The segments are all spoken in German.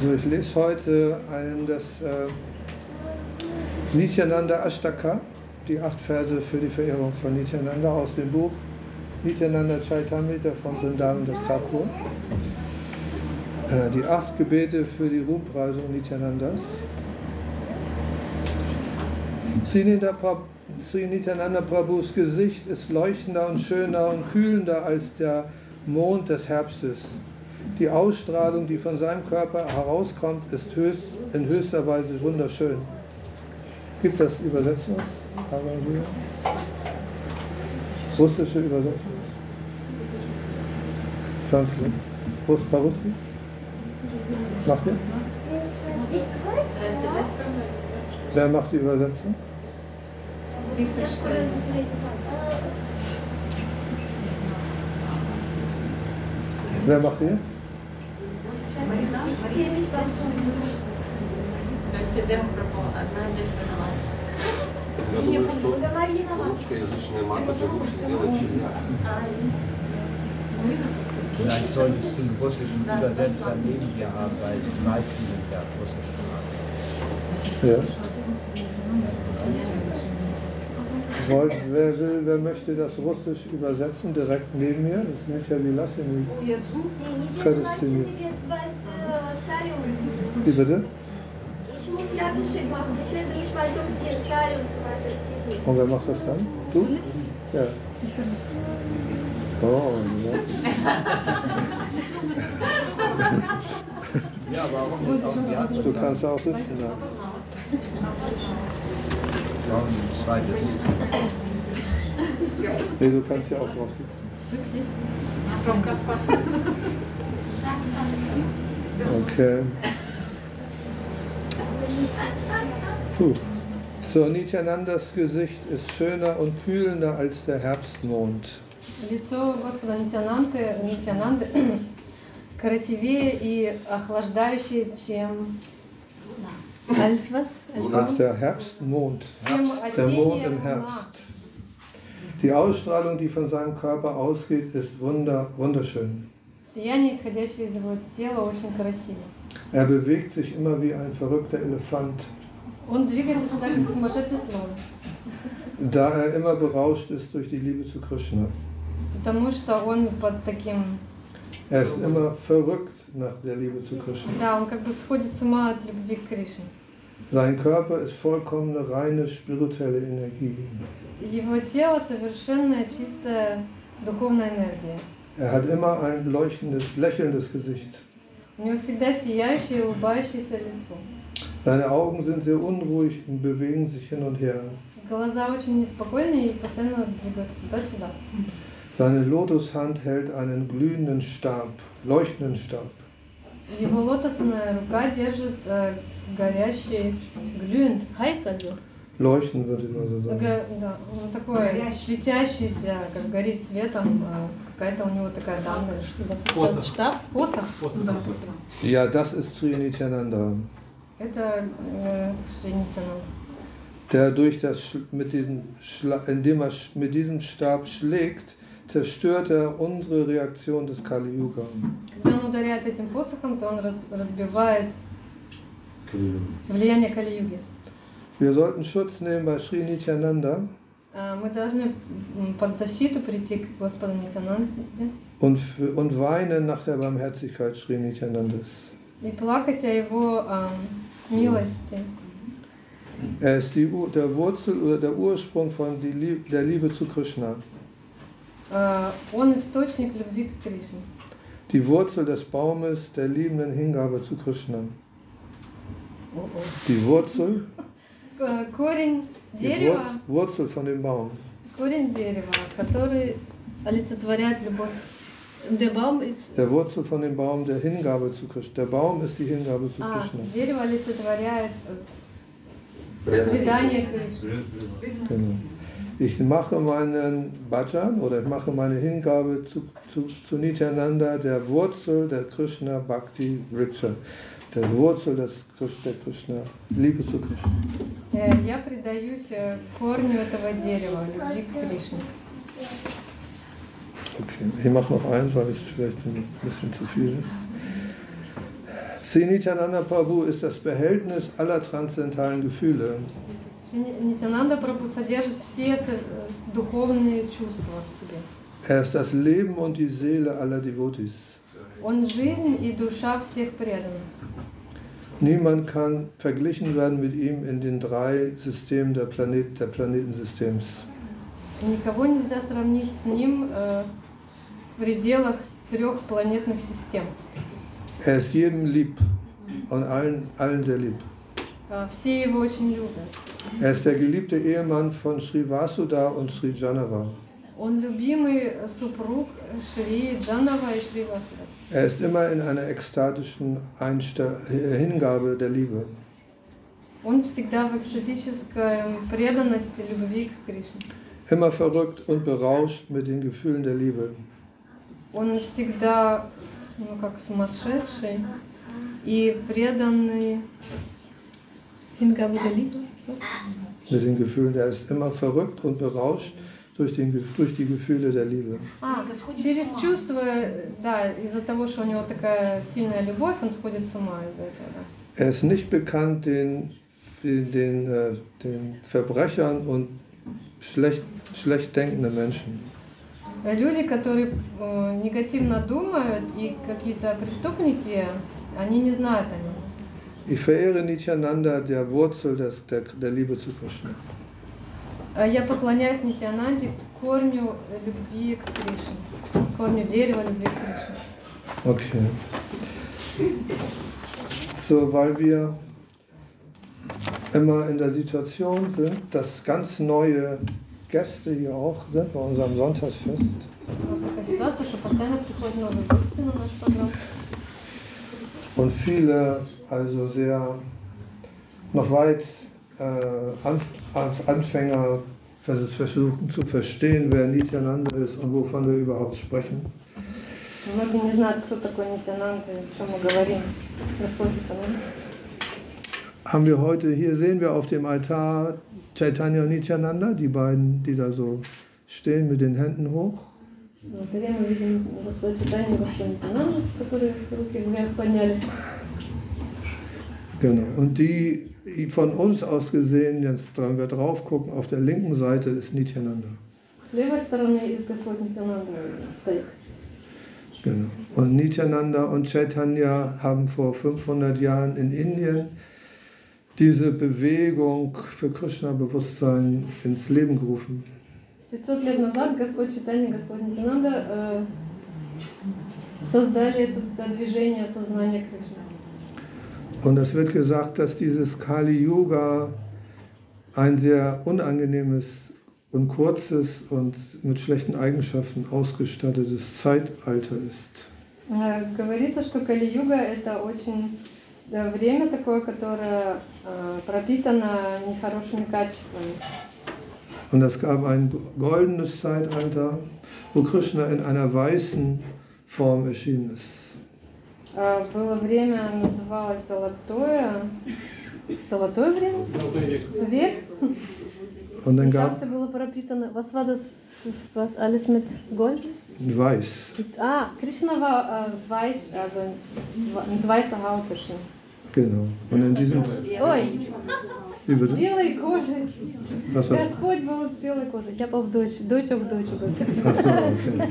Also ich lese heute ein, das äh, Nityananda Ashtaka, die acht Verse für die Verehrung von Nityananda aus dem Buch Nityananda Chaitamrita von Vrindavan das Thakur. Äh, die acht Gebete für die Ruhmpreisung Nityanandas. Sri Nityananda Prabhus Gesicht ist leuchtender und schöner und kühlender als der Mond des Herbstes. Die Ausstrahlung, die von seinem Körper herauskommt, ist höchst, in höchster Weise wunderschön. Gibt das Übersetzungs? Russische Übersetzung? Translate. Russ, Paruski? Macht ihr? Wer macht die Übersetzung? Wer macht die jetzt? Ich ziehe mich beim Я думаю, что русскоязычная матка лучше сделать, чем я. Vielleicht solltest du einen russischen Übersetzer neben dir haben, weil die meisten sind ja russisch. Ja. Wollt- Wer will, wer möchte das Russisch übersetzen, direkt neben mir? Das sind ja wie Lassini. Yazу. Äh. Wie bitte? Ich muss Jagdgeschick machen. Ich werde mich bald umziehen, Zari und so weiter. Das geht nicht. Und wer macht das dann? Du? Ja. Ich versuche. Oh, das ist Ja, warum nicht auch die andere? Du kannst auch sitzen. Ja. Nee, du kannst ja auch drauf sitzen. Okay. Puh. So, Nityanandas Gesicht ist schöner und kühlender als der Herbstmond. Лицо Господа Нитянанты, Нитянанды красивее и охлаждающее, чем... Als was? Als Als der Herbstmond. Чем Der Mond осенняя im луна. Herbst. Die Ausstrahlung, die von seinem Körper ausgeht, ist wunder, wunderschön. Сияние, исходящее из его тела, очень красиво. Er bewegt sich immer wie ein verrückter Elefant, Он двигается всегда как сумасшедший слон, da er immer berauscht ist durch die Liebe zu Krishna. потому что он под таким... Er ist immer verrückt nach der Liebe zu Krishna. Да, он как бы сходит с ума от любви к Кришне. Sein Körper ist vollkommene, reine spirituelle Energie. Его тело совершенная, чистая духовная энергия. Er hat immer ein leuchtendes, lächelndes Gesicht. У него всегда сияющее, улыбающееся лицо. Seine Augen sind sehr unruhig und bewegen sich hin und her. Глаза очень неспокойные и постоянно двигаются туда-сюда. Seine Lotushand hält einen glühenden Stab, leuchtenden Stab. Его лотосная рука держит э, горящий глюнт, хайс also. Leuchten würde ich mal so sagen. Га- Да, он такой светящийся, как горит светом, э, какая-то у него такая данная, что was ist das? Штаб? Посох? Да, спасибо. Ja, das ist Sri Nityananda, Это э, Шри Нитянанда. der durch das Sch- mit diesem Schla indem er sch- mit diesem Stab schlägt, zerstört er unsere Reaktion des Kali Yuga. Когда он ударяет этим посохом, то он раз- разбивает влияние Кали-юги. Wir sollten Schutz nehmen bei Sri Nityananda Э, Мы должны м, под защиту прийти к Господу Нитянанде und, für, und weinen nach der Barmherzigkeit Sri Nityanandas. и плакать о Его э, милости. Er ist die, Ur- der Wurzel oder der Ursprung von die Lieb, der Liebe zu Krishna. Э, Он источник любви к Кришне. Die Wurzel des Baumes der liebenden Hingabe zu Krishna. Die Wurzel, Э, Корень die дерева, Wurz, Wurzel von dem Baum. корень дерева, который олицетворяет любовь. Der Baum ist, Der Wurzel von dem Baum der Hingabe zu Krishna. Der Baum ist die Hingabe zu а, Krishna. дерево олицетворяет э, предание Кришне. Genau. Ich mache meinen Bhajan oder ich mache meine Hingabe zu, zu, zu Nityananda, der Wurzel der Krishna Bhakti Vriksha. Der Wurzel des Krish- der Krishna, Liebe zu Krishna. Э, Я предаюсь э, корню этого дерева, любви к Кришне. Okay, ich mache noch eins, weil es vielleicht ein bisschen zu viel ist. Sri Nityananda Prabhu ist das Behältnis aller transzendentalen Gefühle. Нитянанда Прабhu содержит все э, духовные чувства в себе. Er ist das Leben und die Seele aller Devotees. Он жизнь и душа всех преданных. Niemand kann verglichen werden mit ihm in den drei Systemen der, Planet, der Planetensystems. Никого нельзя сравнить с ним э, в пределах трех планетных систем. Er ist jedem lieb und allen, allen sehr lieb. Э, Все его очень любят. Er ist der geliebte Ehemann von Sri Vasuda und Sri Janava. Он любимый супруг Шри Джанова и Шри Васуда. Er ist immer in einer ekstatischen Einste Hingabe der Liebe. Он всегда в экстатической преданности любви к Кришне. Immer verrückt und berauscht mit den Gefühlen der Liebe. Он всегда, ну, как сумасшедший и преданный Hingabe der Liebe. Mit den Gefühlen, er ist immer verrückt und berauscht durch, den, Ge- durch die Gefühle der Liebe. А, через чувства, да, из-за того, что у него такая сильная любовь, он сходит с ума из-за этого. Да. Er ist nicht bekannt den, den, den, äh, den Verbrechern und schlecht, schlecht denkende Menschen. Люди, которые э, негативно думают и какие-то преступники, они не знают о нем. Ich verehre Nityananda, der Wurzel des, der, der Liebe zu Krishna. Э, Я поклоняюсь Нитянанде, корню любви к Кришне, корню дерева любви к Кришне. Okay. So, weil wir immer in der Situation sind, dass ganz neue Gäste hier auch sind bei unserem Sonntagsfest. У нас такая ситуация, что постоянно приходят новые гости на наш программ. Und viele, also sehr noch weit äh, Anf als Anfänger vers- versuchen zu verstehen, wer Nityananda ist und wovon wir überhaupt sprechen. Многие не знают, кто такой Нитянанда и о чем мы говорим. Расходится, ну? Haben wir heute, hier sehen wir auf dem Altar Chaitanya und Nityananda, die beiden, die da so stehen mit den Händen hoch. На алтаре мы видим Господа Читания и Господа Нитянанду, которые руки вверх подняли. Genau. Und die die von uns aus gesehen, jetzt wenn wir drauf gucken, auf der linken Seite ist Nityananda. С левой стороны из Господь Нитянанда стоит. Genau. Und Nityananda und Chaitanya haben vor 500 Jahren in Indien diese Bewegung für Krishna-Bewusstsein ins Leben gerufen. 500 лет назад Господь Читания и Господь Нитянанда э, создали это движение сознания Кришны. Und es wird gesagt, dass dieses Kali-Yuga ein sehr unangenehmes und kurzes und mit schlechten Eigenschaften ausgestattetes Zeitalter ist. Э, Говорится, что Кали-юга это очень э, время такое, которое э, пропитано нехорошими качествами. Und es gab ein goldenes Zeitalter, wo Krishna in einer weißen Form erschienen ist. Э, Было время, называлось золотое, золотое время, век. Und dann И Там gab все было пропитано. Was war das? Was alles mit Gold? weiß, Ah, Krishna war äh, weiß, also mit weißer Haut erschienen. genau. Und in diesem, Ой, wie bitte? белой кожей. Was Господь был с белой кожей. Я auf Deutsch, Deutsch auf Deutsch übersetzt. Ach so, okay.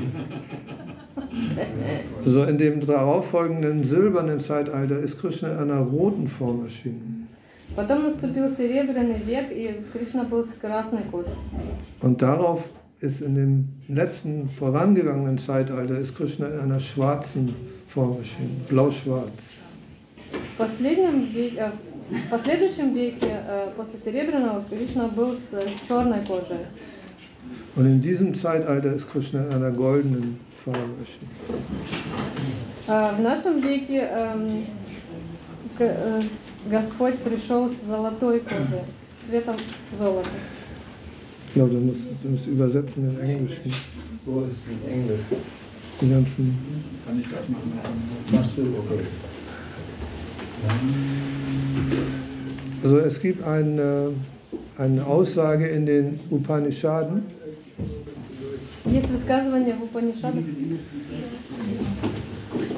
So in dem darauffolgenden silbernen Zeitalter ist Krishna in einer roten Form erschienen. Потом наступил серебряный век, и Кришна был с красной кожей. Und darauf ist in dem letzten vorangegangenen Zeitalter ist Krishna in einer schwarzen Form erschienen, blau-schwarz. В последнем веке, э, в последующем веке, э, после серебряного, Кришна был с э, черной кожей. Und in diesem Zeitalter ist Krishna in einer goldenen Form erschienen. А В нашем веке эм, к- э, Господь пришел с золотой кожей, с цветом золота. Ich glaube, du musst, du musst übersetzen in Englischen. So ist es in Englisch. Die ganzen. Kann ich das machen? Machst du? Okay. Also es gibt eine, eine Aussage in den Upanishaden, Есть высказывание в Упанишадах.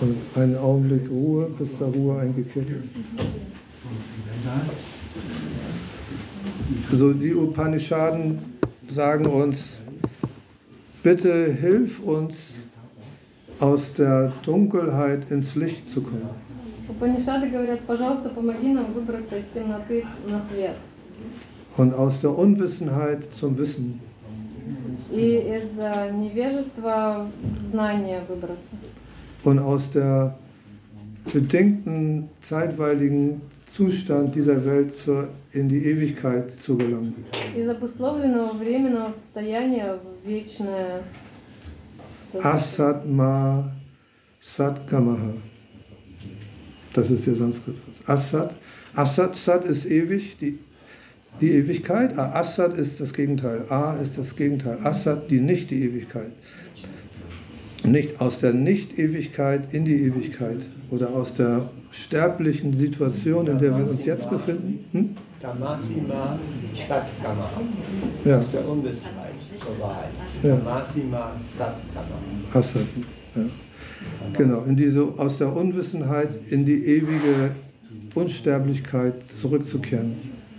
und einen Augenblick Ruhe, bis da Ruhe eingekehrt ist. Also die Upanishaden sagen uns, bitte hilf uns aus der Dunkelheit ins Licht zu kommen. Упанишады говорят, пожалуйста, помоги нам выбраться из темноты на свет. Und aus der Unwissenheit zum Wissen. И из э, невежества в знание выбраться. Und aus der bedingten, zeitweiligen Zustand dieser Welt zur, in die Ewigkeit zu gelangen. Из обусловленного временного состояния в вечное сознание. Asatma Satgamaha. Das ist der Sanskrit. Asat. Asat, Sat ist ewig, die, die Ewigkeit. A- Asat ist das Gegenteil. A ist das Gegenteil. Asat, die nicht die Ewigkeit. Nicht aus der Nicht-Ewigkeit in die Ewigkeit oder aus der sterblichen Situation, in der wir uns jetzt befinden. Hm? Satkama. Ja, Aus der Unwissenheit zur Wahrheit. Ja. Satkama. Asat. Ja. Genau, in diese, aus der Unwissenheit in die ewige Unsterblichkeit zurückzukehren.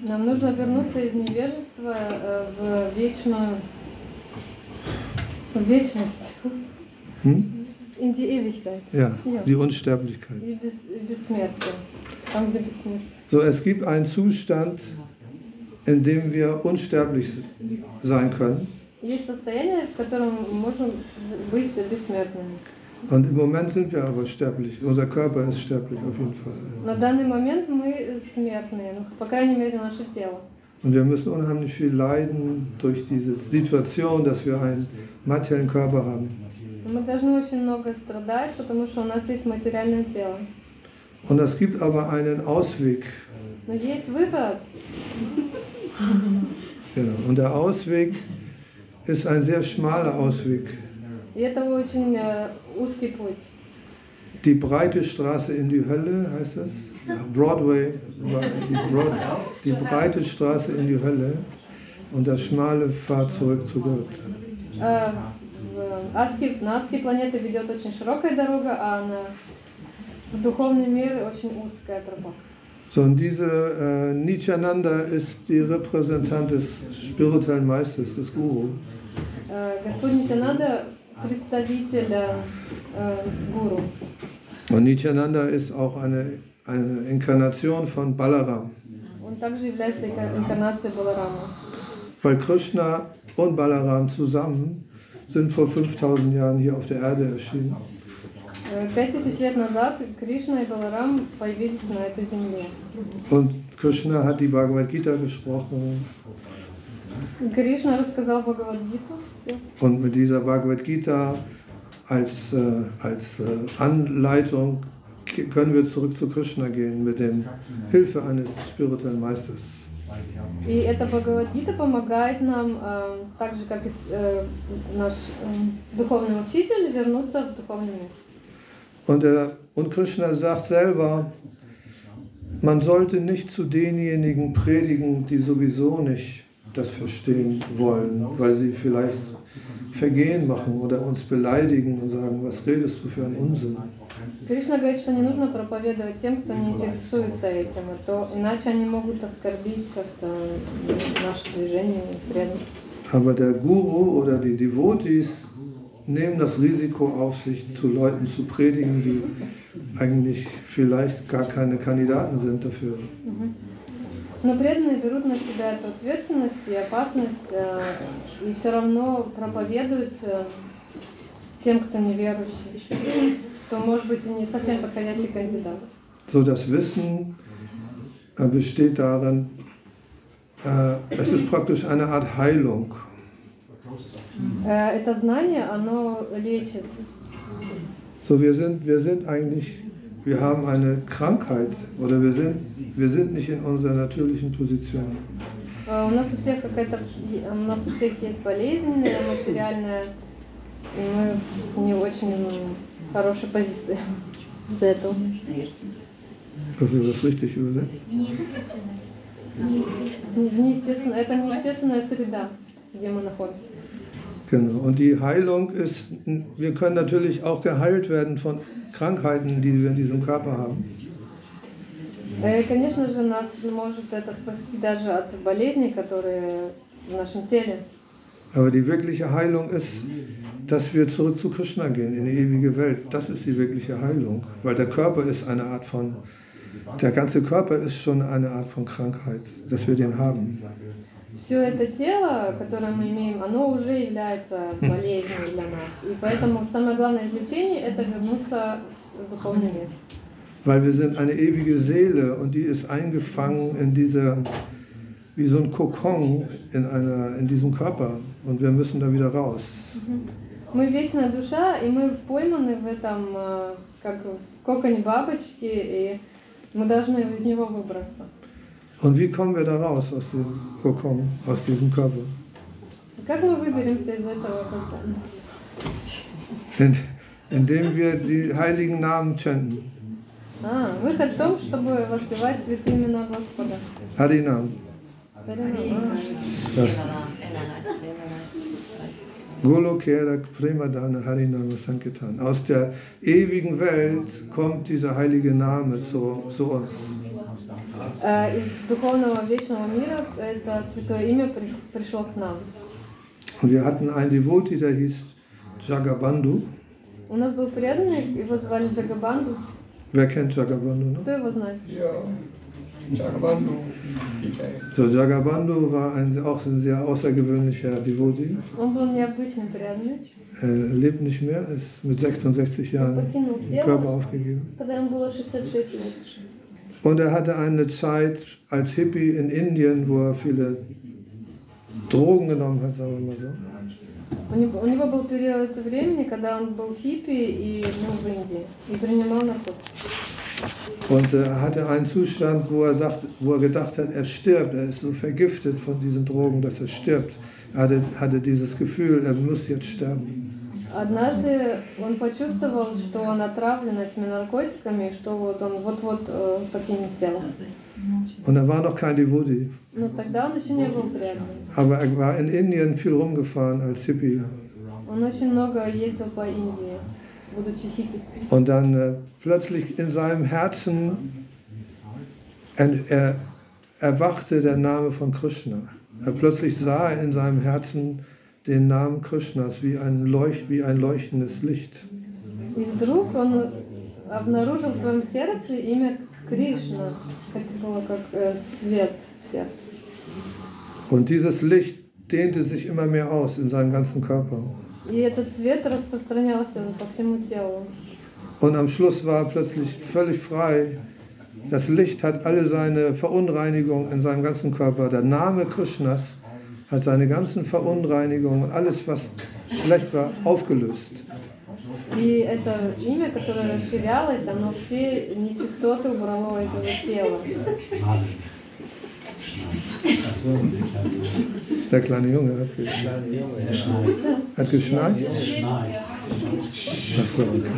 Нам нужно вернуться из невежества э, в вечную, в вечность, Hm? in die Ewigkeit, Ja, Ja. die Unsterblichkeit. и без, и бессмертие, там, где бессмертие. So, es gibt einen Zustand, in dem wir unsterblich sein können. Есть состояние, в котором мы можем быть бессмертными. Und im Moment sind wir aber sterblich. Unser Körper ist sterblich auf jeden Fall. На данный момент мы смертные, ну, по крайней мере, наше тело. Und wir müssen unheimlich viel leiden durch diese Situation, dass wir einen materiellen Körper haben. Мы должны очень много страдать, потому что у нас есть материальное тело. Und es gibt aber einen Ausweg. Но есть выход, Genau. Und der Ausweg ist ein sehr schmaler Ausweg. и это очень э, узкий путь. Die breite Straße in die Hölle heißt das. Ja, Broadway, die, Broad, die breite Straße in die Hölle und der schmale Pfad zurück zu Gott. Э, в адский, на адские планеты ведет очень широкая дорога, а на в духовный мир очень узкая тропа. So, und diese äh, Nityananda ist die Repräsentant des spirituellen Meisters, des Guru. Э, Господь Нитянанда представитель э, э, гуру. Und Nityananda ist auch eine, eine Inkarnation von Balaram. Он также является инка- инкарнацией Баларама. Weil Krishna und Balaram zusammen sind vor 5000 Jahren hier auf der Erde erschienen. Э, Пять тысяч лет назад Кришна и Баларам появились на этой земле. Und Krishna hat die Bhagavad Gita gesprochen. Кришна рассказал Бхагавадгиту. Und mit dieser Bhagavad Gita als, äh, als äh, Anleitung k- können wir zurück zu Krishna gehen mit der Hilfe eines spirituellen Meisters. И эта Бхагавадгита помогает нам, э, так же как и с- э, наш э, духовный учитель, вернуться в духовный мир. Und, er, und Krishna sagt selber, man sollte nicht zu denjenigen predigen, die sowieso nicht das verstehen wollen, weil sie vielleicht Vergehen machen oder uns beleidigen und sagen, was redest du für einen Unsinn. Кришна говорит, что не нужно проповедовать тем, кто не интересуется этим, а то иначе они могут оскорбить как-то наше движение преданных. Aber der Guru oder die Devotees nehmen das Risiko auf sich, zu Leuten zu predigen, die eigentlich vielleicht gar keine Kandidaten sind dafür. Но преданные берут на себя эту ответственность и опасность, э, и все равно проповедуют э, тем, кто неверующий, кто может быть и не совсем подходящий кандидат. So das Wissen äh, besteht darin, äh, es ist praktisch eine Art Heilung. Э, Это знание, оно лечит. So wir sind, wir sind eigentlich, wir haben eine Krankheit oder wir sind, wir sind nicht in unserer natürlichen Position. Э, У нас у всех какая-то, у нас у всех есть болезнь э, материальная, и мы не очень м, хорошей позиции с этого. Also das richtig übersetzt. Неестественно, это неестественная среда, где мы находимся. Genau. Und die Heilung ist, wir können natürlich auch geheilt werden von Krankheiten, die wir in diesem Körper haben. Э, И, конечно же, нас может это спасти даже от болезней, которые в нашем теле. Aber die wirkliche Heilung ist, dass wir zurück zu Krishna gehen, in die ewige Welt. Das ist die wirkliche Heilung. Weil der Körper ist eine Art von, der ganze Körper ist schon eine Art von Krankheit, dass wir den haben. Все это тело, которое мы имеем, оно уже является болезнью для нас. И поэтому самое главное излечение – это вернуться в духовный мир. Weil wir sind eine ewige Seele und die ist eingefangen in dieser, wie so ein Kokon in, einer, in diesem Körper. Und wir müssen da wieder raus. Мы вечная душа, и мы пойманы в этом, э, как в коконе бабочки, и мы должны из него выбраться. Und wie kommen wir da raus aus dem Kokon, aus diesem Körper? Как мы выберемся из этого кокона? In, indem wir die heiligen Namen chanten. А, выход в том, чтобы воспевать святые имена Господа. Harinam. Харинам. Das Golokera Premadana Harinama Sankirtan. Aus der ewigen Welt kommt dieser heilige Name zu, zu uns. Э, Из духовного вечного мира это святое имя приш- пришло к нам. Und wir hatten einen Devotee, der hieß Jagabandhu. У нас был преданный, его звали Джагабанду. Wer kennt Jagabandhu noch? Кто его знает? So, Jagabandhu war ein, auch ein sehr außergewöhnlicher Devotee. Он был необычный преданный. Er lebt nicht mehr, ist mit 66 Jahren Покинул den Körper тело, aufgegeben. когда ему было 66 лет. Und er hatte eine Zeit als Hippie in Indien, wo er viele Drogen genommen hat, sagen wir mal so. У него, у него был период времени, когда он был хиппи и ну, в Индии и принимал наркотики. Und äh, er hatte einen Zustand, wo er, sagt, wo er gedacht hat, er stirbt. Er ist so vergiftet von diesen Drogen, dass er stirbt. Er hatte, hatte dieses Gefühl, er muss jetzt sterben. Однажды он почувствовал, что он отравлен этими наркотиками, и что вот он вот-вот э, покинет тело. Und er war noch kein Devotee. Но тогда он еще не был преданным. Aber er war in Indien viel rumgefahren als Hippie. Он очень много ездил по Индии, будучи хиппи. Und dann äh, plötzlich in seinem Herzen er, er, erwachte der Name von Krishna. Er plötzlich sah er in seinem Herzen den Namen Krishnas wie ein, Leucht, wie ein leuchtendes Licht. И вдруг он обнаружил в своем сердце имя Кришна. Это было как э, свет в сердце. Und dieses Licht dehnte sich immer mehr aus in seinem ganzen Körper. И этот свет распространялся по всему телу. Und am Schluss war er plötzlich völlig frei. Das Licht hat alle seine Verunreinigungen in seinem ganzen Körper. Der Name Krishnas hat seine ganzen Verunreinigungen und alles, was schlecht war, aufgelöst. И это имя, которое расширялось, оно все нечистоты убрало из его тела. Der kleine Junge hat, ge hat geschnarcht. Ach so, okay.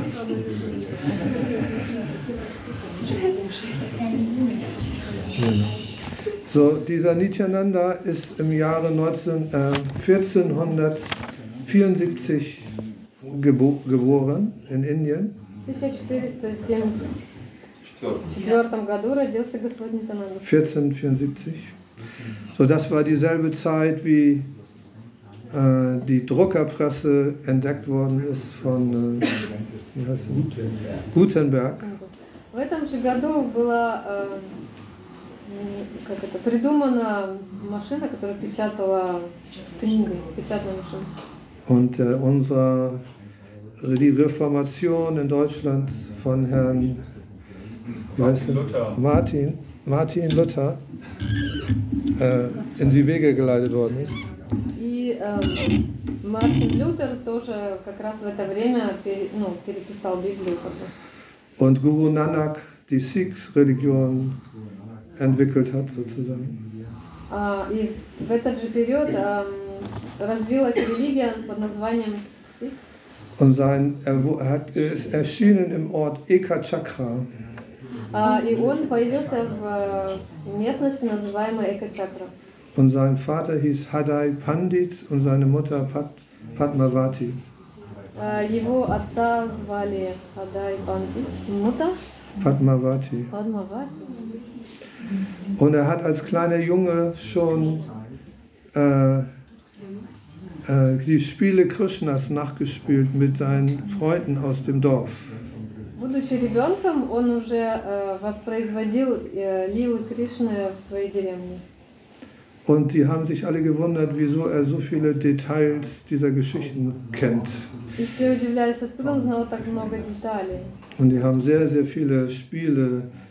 Genau. So, dieser Nityananda ist im Jahre 19, äh, 1474 gebo geboren in Indien. В 1474 году родился Господь Нитянанда. 1474. So, das war dieselbe Zeit, wie äh, die Druckerpresse entdeckt worden ist von äh, wie heißt sie? Gutenberg. В этом же году была э, м, Как это, придумана машина, которая печатала книги, печатная машина. Und äh, unsere, die Reformation in Deutschland von Herrn er? Luther. Martin, Martin Luther äh, in die Wege geleitet worden ist. И эм, Мартин Лютер тоже как раз в это время пере- ну, переписал Библию. Und Guru Nanak die Sikhs-Religion entwickelt hat, sozusagen. А, и в этот же период эм, развилась религия под названием Сикс. Und sein, er, wo- er, hat, er ist erschienen im Ort Eka Chakra. А, и он появился в э, местности, называемой Эко-Чакра. Und sein Vater hieß Hadai Pandit und seine Mutter Pat, Padmavati. А, Его отца звали Адай Бандит, Мута Padmavati. Падмавати. Und er hat als kleiner Junge schon äh, äh, die Spiele Krishnas nachgespielt mit seinen Freunden aus dem Dorf. Будучи ребенком, он уже э, воспроизводил э, лилы Кришны в своей деревне. Und die haben sich alle gewundert, wieso er so viele Details dieser Geschichten kennt. И все удивлялись, откуда он знал так много деталей. Und die haben sehr, sehr viele Spiele äh,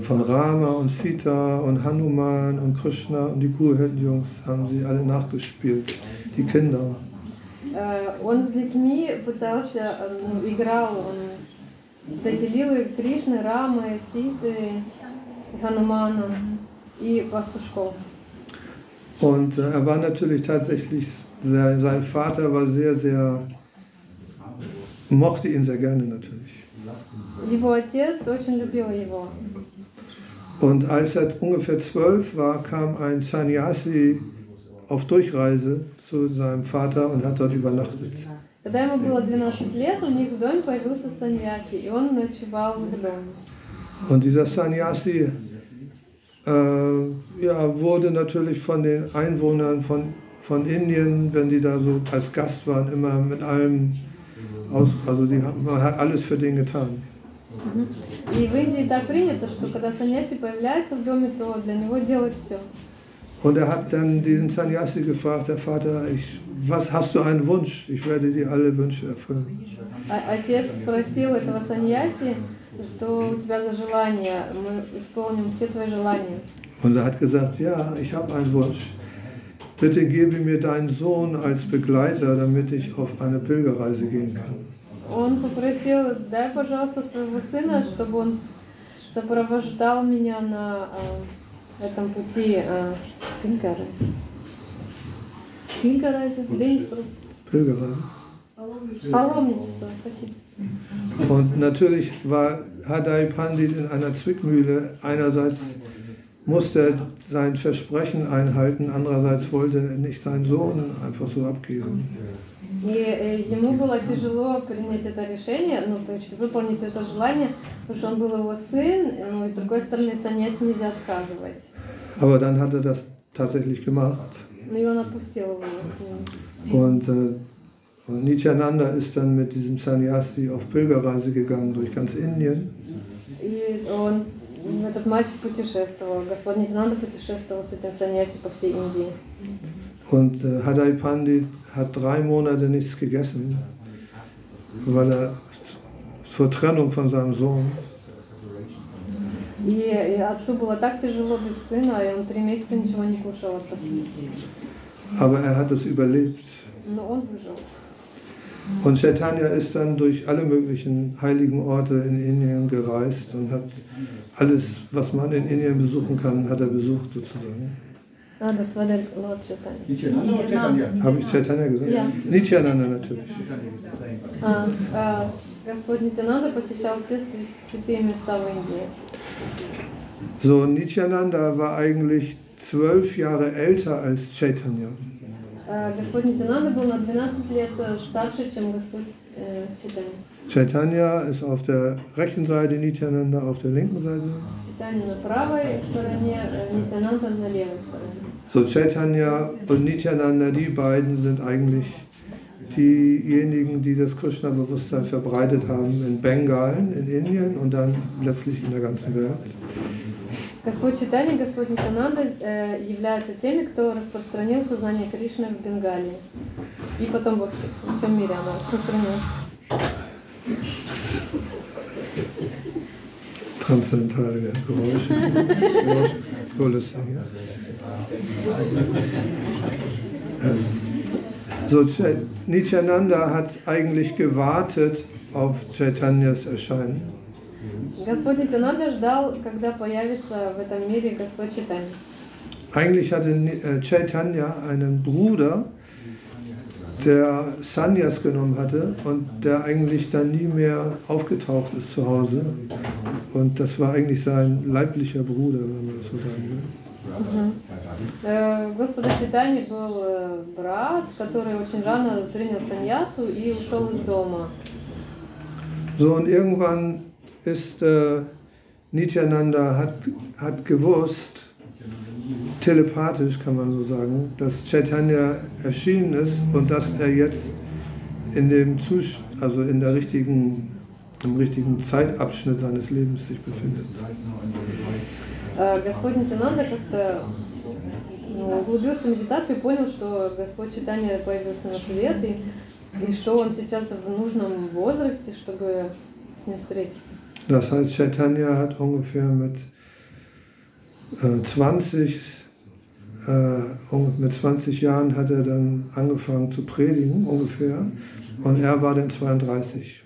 von Rama und Sita und Hanuman und Krishna und die Kurheldenjungs haben sie alle nachgespielt, die Kinder. Э, Он с детьми пытался, э, ну, играл он вот эти лилы Кришны, Рамы, Ситы, Ханумана и пастушков. Und äh, er war natürlich tatsächlich, sehr, sein Vater war sehr, sehr, mochte ihn sehr gerne natürlich. Его отец очень любил его. Und als er ungefähr zwölf war, kam ein Sannyasi auf Durchreise zu seinem Vater und hat dort übernachtet. Когда ему было 12 лет, у них в доме появился Саньяси, и он ночевал в доме. Und dieser Sannyasi äh, ja, wurde natürlich von den Einwohnern von, von Indien, wenn die da so als Gast waren, immer mit allem aus, also die, man hat alles für den getan. И в Индии так принято, что когда саньяси появляется в доме, то для него делают все. Und er hat dann diesen Sannyasi gefragt, der Vater, ich, was hast du einen Wunsch? Ich werde dir alle Wünsche erfüllen. А- Отец спросил этого саньяси, что у тебя за желание, мы исполним все твои желания. Und er hat gesagt, ja, ich habe einen Wunsch. Bitte gebe mir deinen Sohn als Begleiter, damit ich auf eine Pilgerreise gehen kann. Он попросил, дай, пожалуйста, своего сына, чтобы он сопровождал меня на а, этом пути а, Пинкарайзе. Пинкарайзе? Денисбрук. Pilgerreise. Паломничество, спасибо. Und natürlich war Hadai Pandit in einer Zwickmühle. Einerseits musste er sein Versprechen einhalten, andererseits wollte er nicht seinen Sohn einfach so abgeben. И э, ему было тяжело принять это решение, ну, то есть выполнить это желание, потому что он был его сын, ну, и с другой стороны, саньяси нельзя отказывать. Aber dann hat er das tatsächlich gemacht. И он опустил его. Und, äh, und Nityananda ist dann mit diesem Sannyasi auf Pilgerreise gegangen durch ganz Indien. И он, этот мальчик путешествовал, Господь Нитянанда путешествовал с этим саньяси по всей Индии. Und äh, Hadai Pandit hat drei Monate nichts gegessen, weil er zur Trennung von seinem Sohn. И, и отцу было так тяжело без сына, и он три месяца ничего не кушал от тоски. Aber er hat es überlebt. Но он выжил. Und Chaitanya ist dann durch alle möglichen heiligen Orte in Indien gereist und hat alles, was man in Indien besuchen kann, hat er besucht sozusagen. А, das war der Lord Chaitanya. Nityananda oder Chaitanya? Habe ich Chaitanya gesagt? Ja. Nityananda natürlich. А, а, Господь Нитянанда посещал все свя- святые места в Индии. So, Nityananda war eigentlich zwölf Jahre älter als Chaitanya. А, Господь Нитянанда был на 12 лет э, старше, чем Господь э, Чайтанья. Chaitanya ist auf der rechten Seite, Nityananda auf der linken Seite. Чайтанья на правой стороне, э, Нитянанда на левой стороне. So, Chaitanya und Nityananda, die beiden sind eigentlich diejenigen, die das Krishna-Bewusstsein verbreitet haben in Bengalen, in Indien und dann letztlich in der ganzen Welt. Господь Читания и Господь Нитянанда э, являются теми, кто распространил сознание Кришны в Бенгалии. И потом во, вс- во всем мире оно распространилось. Transzendentale Geräusche. Geräusche Kulisse hier. Ähm, So, Chai- Nityananda hat eigentlich gewartet auf Chaitanyas Erscheinen. Господь Нитянанда ждал, когда появится в этом мире Господь Читания. Eigentlich hatte Ni- äh, Chaitanya einen Bruder, der Sannyas genommen hatte und der eigentlich dann nie mehr aufgetaucht ist zu Hause. Und das war eigentlich sein leiblicher Bruder, wenn man das so sagen will. Э, Господа Читания был э, брат, который очень рано принял саньясу и ушел из дома. So, und irgendwann ist äh, Nityananda hat, hat gewusst, telepathisch kann man so sagen, dass Chaitanya erschienen ist und dass er jetzt in dem Zust also in der richtigen, im richtigen Zeitabschnitt seines Lebens sich befindet. Э, Господь Нитянанда как-то ну, углубился в медитацию и понял, что Господь Читания появился на свет и, и что он сейчас в нужном возрасте, чтобы с ним встретиться. Das heißt, Chaitanya hat ungefähr mit äh, 20 äh, un- mit 20 Jahren hat er dann angefangen zu predigen, ungefähr. Und er war dann 32.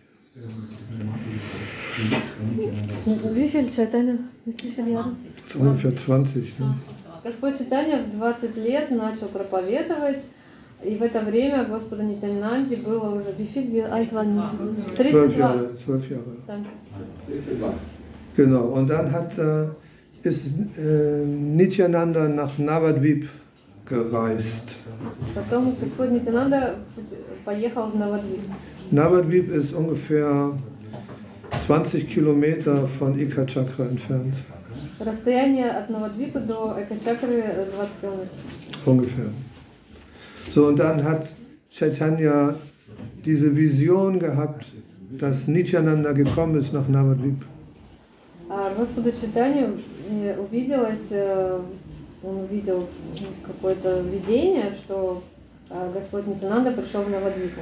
Wie viel Чайтанья? Wie viel Jahre? Das ist ungefähr 20. Ne? Господь Читания в 20 лет начал проповедовать, и в это время Господу Нитянанде было уже wie viel wie alt war Nityananda? 12 32. Jahre. 12 Jahre. Danke. Genau. Und dann hat, äh, ist äh, Nityananda nach Navadvip gereist. Потом Господь Нитянанда путь- поехал в Навадвип. Navadvip ist ungefähr 20 Kilometer von Ikachakra entfernt, Расстояние от Навадвипа до Экачакры э, 20 километров. ungefähr. So, und dann hat Chaitanya diese Vision gehabt, dass Nityananda gekommen ist nach Navadvip. А Господу Читанию э, увиделось, э, он увидел какое-то видение, что э, Господь Нитянанда пришел в Навадвипу.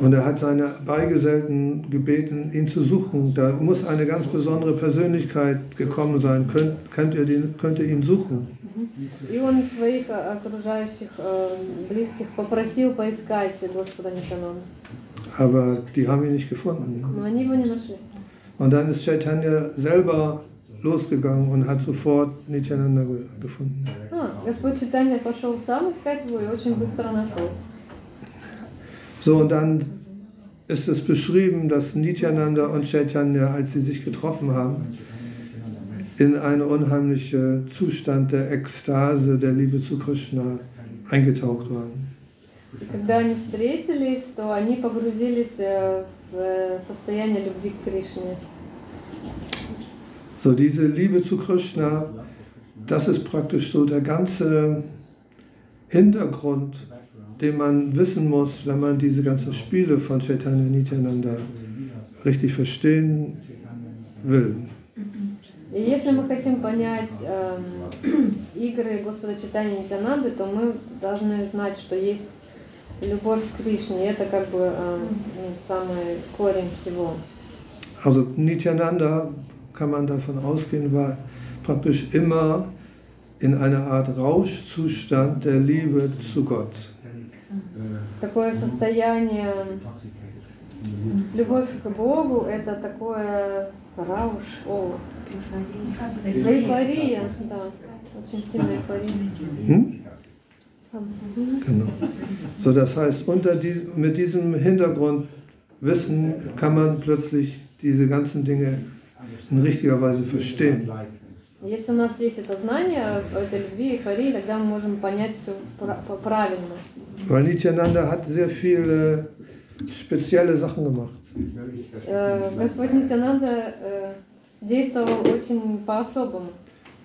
Und er hat seine Beigesellten gebeten, ihn zu suchen. Da muss eine ganz besondere Persönlichkeit gekommen sein. Könnt, könnt, ihr, den, könnt ihr ihn suchen? И он своих э, окружающих э, близких попросил поискать Господа Нитянанда. Aber die haben ihn nicht gefunden. Но они его не нашли. Und dann ist Chaitanya selber losgegangen und hat sofort Nityananda ge- gefunden. А, Господь Читания пошел сам искать его и очень быстро нашел. So, und dann ist es beschrieben, dass Nityananda und Chaitanya, als sie sich getroffen haben, in einen unheimlichen Zustand der Ekstase, der Liebe zu Krishna eingetaucht waren. Когда они встретились, то они погрузились э, в э, состояние любви к Кришне. So, diese Liebe zu Krishna, das ist praktisch so der ganze Hintergrund, den man wissen muss, wenn man diese ganzen Spiele von Chaitanya Nityananda richtig verstehen will. И если мы хотим понять эм, игры Господа Читания Нитянанды, то мы должны знать, что есть любовь к Кришне. И это как бы эм, ну, самый корень всего. Also Nityananda, kann man davon ausgehen, war praktisch immer in einer Art Rauschzustand der Liebe zu Gott. Такое состояние любовь к Богу, это такое рауш, о, эйфория, да, очень сильная эйфория. Hm? Genau. So, das heißt, unter diesem, mit diesem Hintergrundwissen kann man plötzlich diese ganzen Dinge in richtiger Weise verstehen. Если у нас есть это знание о этой любви, эйфории, тогда мы можем понять все правильно. Weil Nityananda hat sehr viele spezielle Sachen gemacht. Э, Господь Нитянанда э, действовал очень по-особому.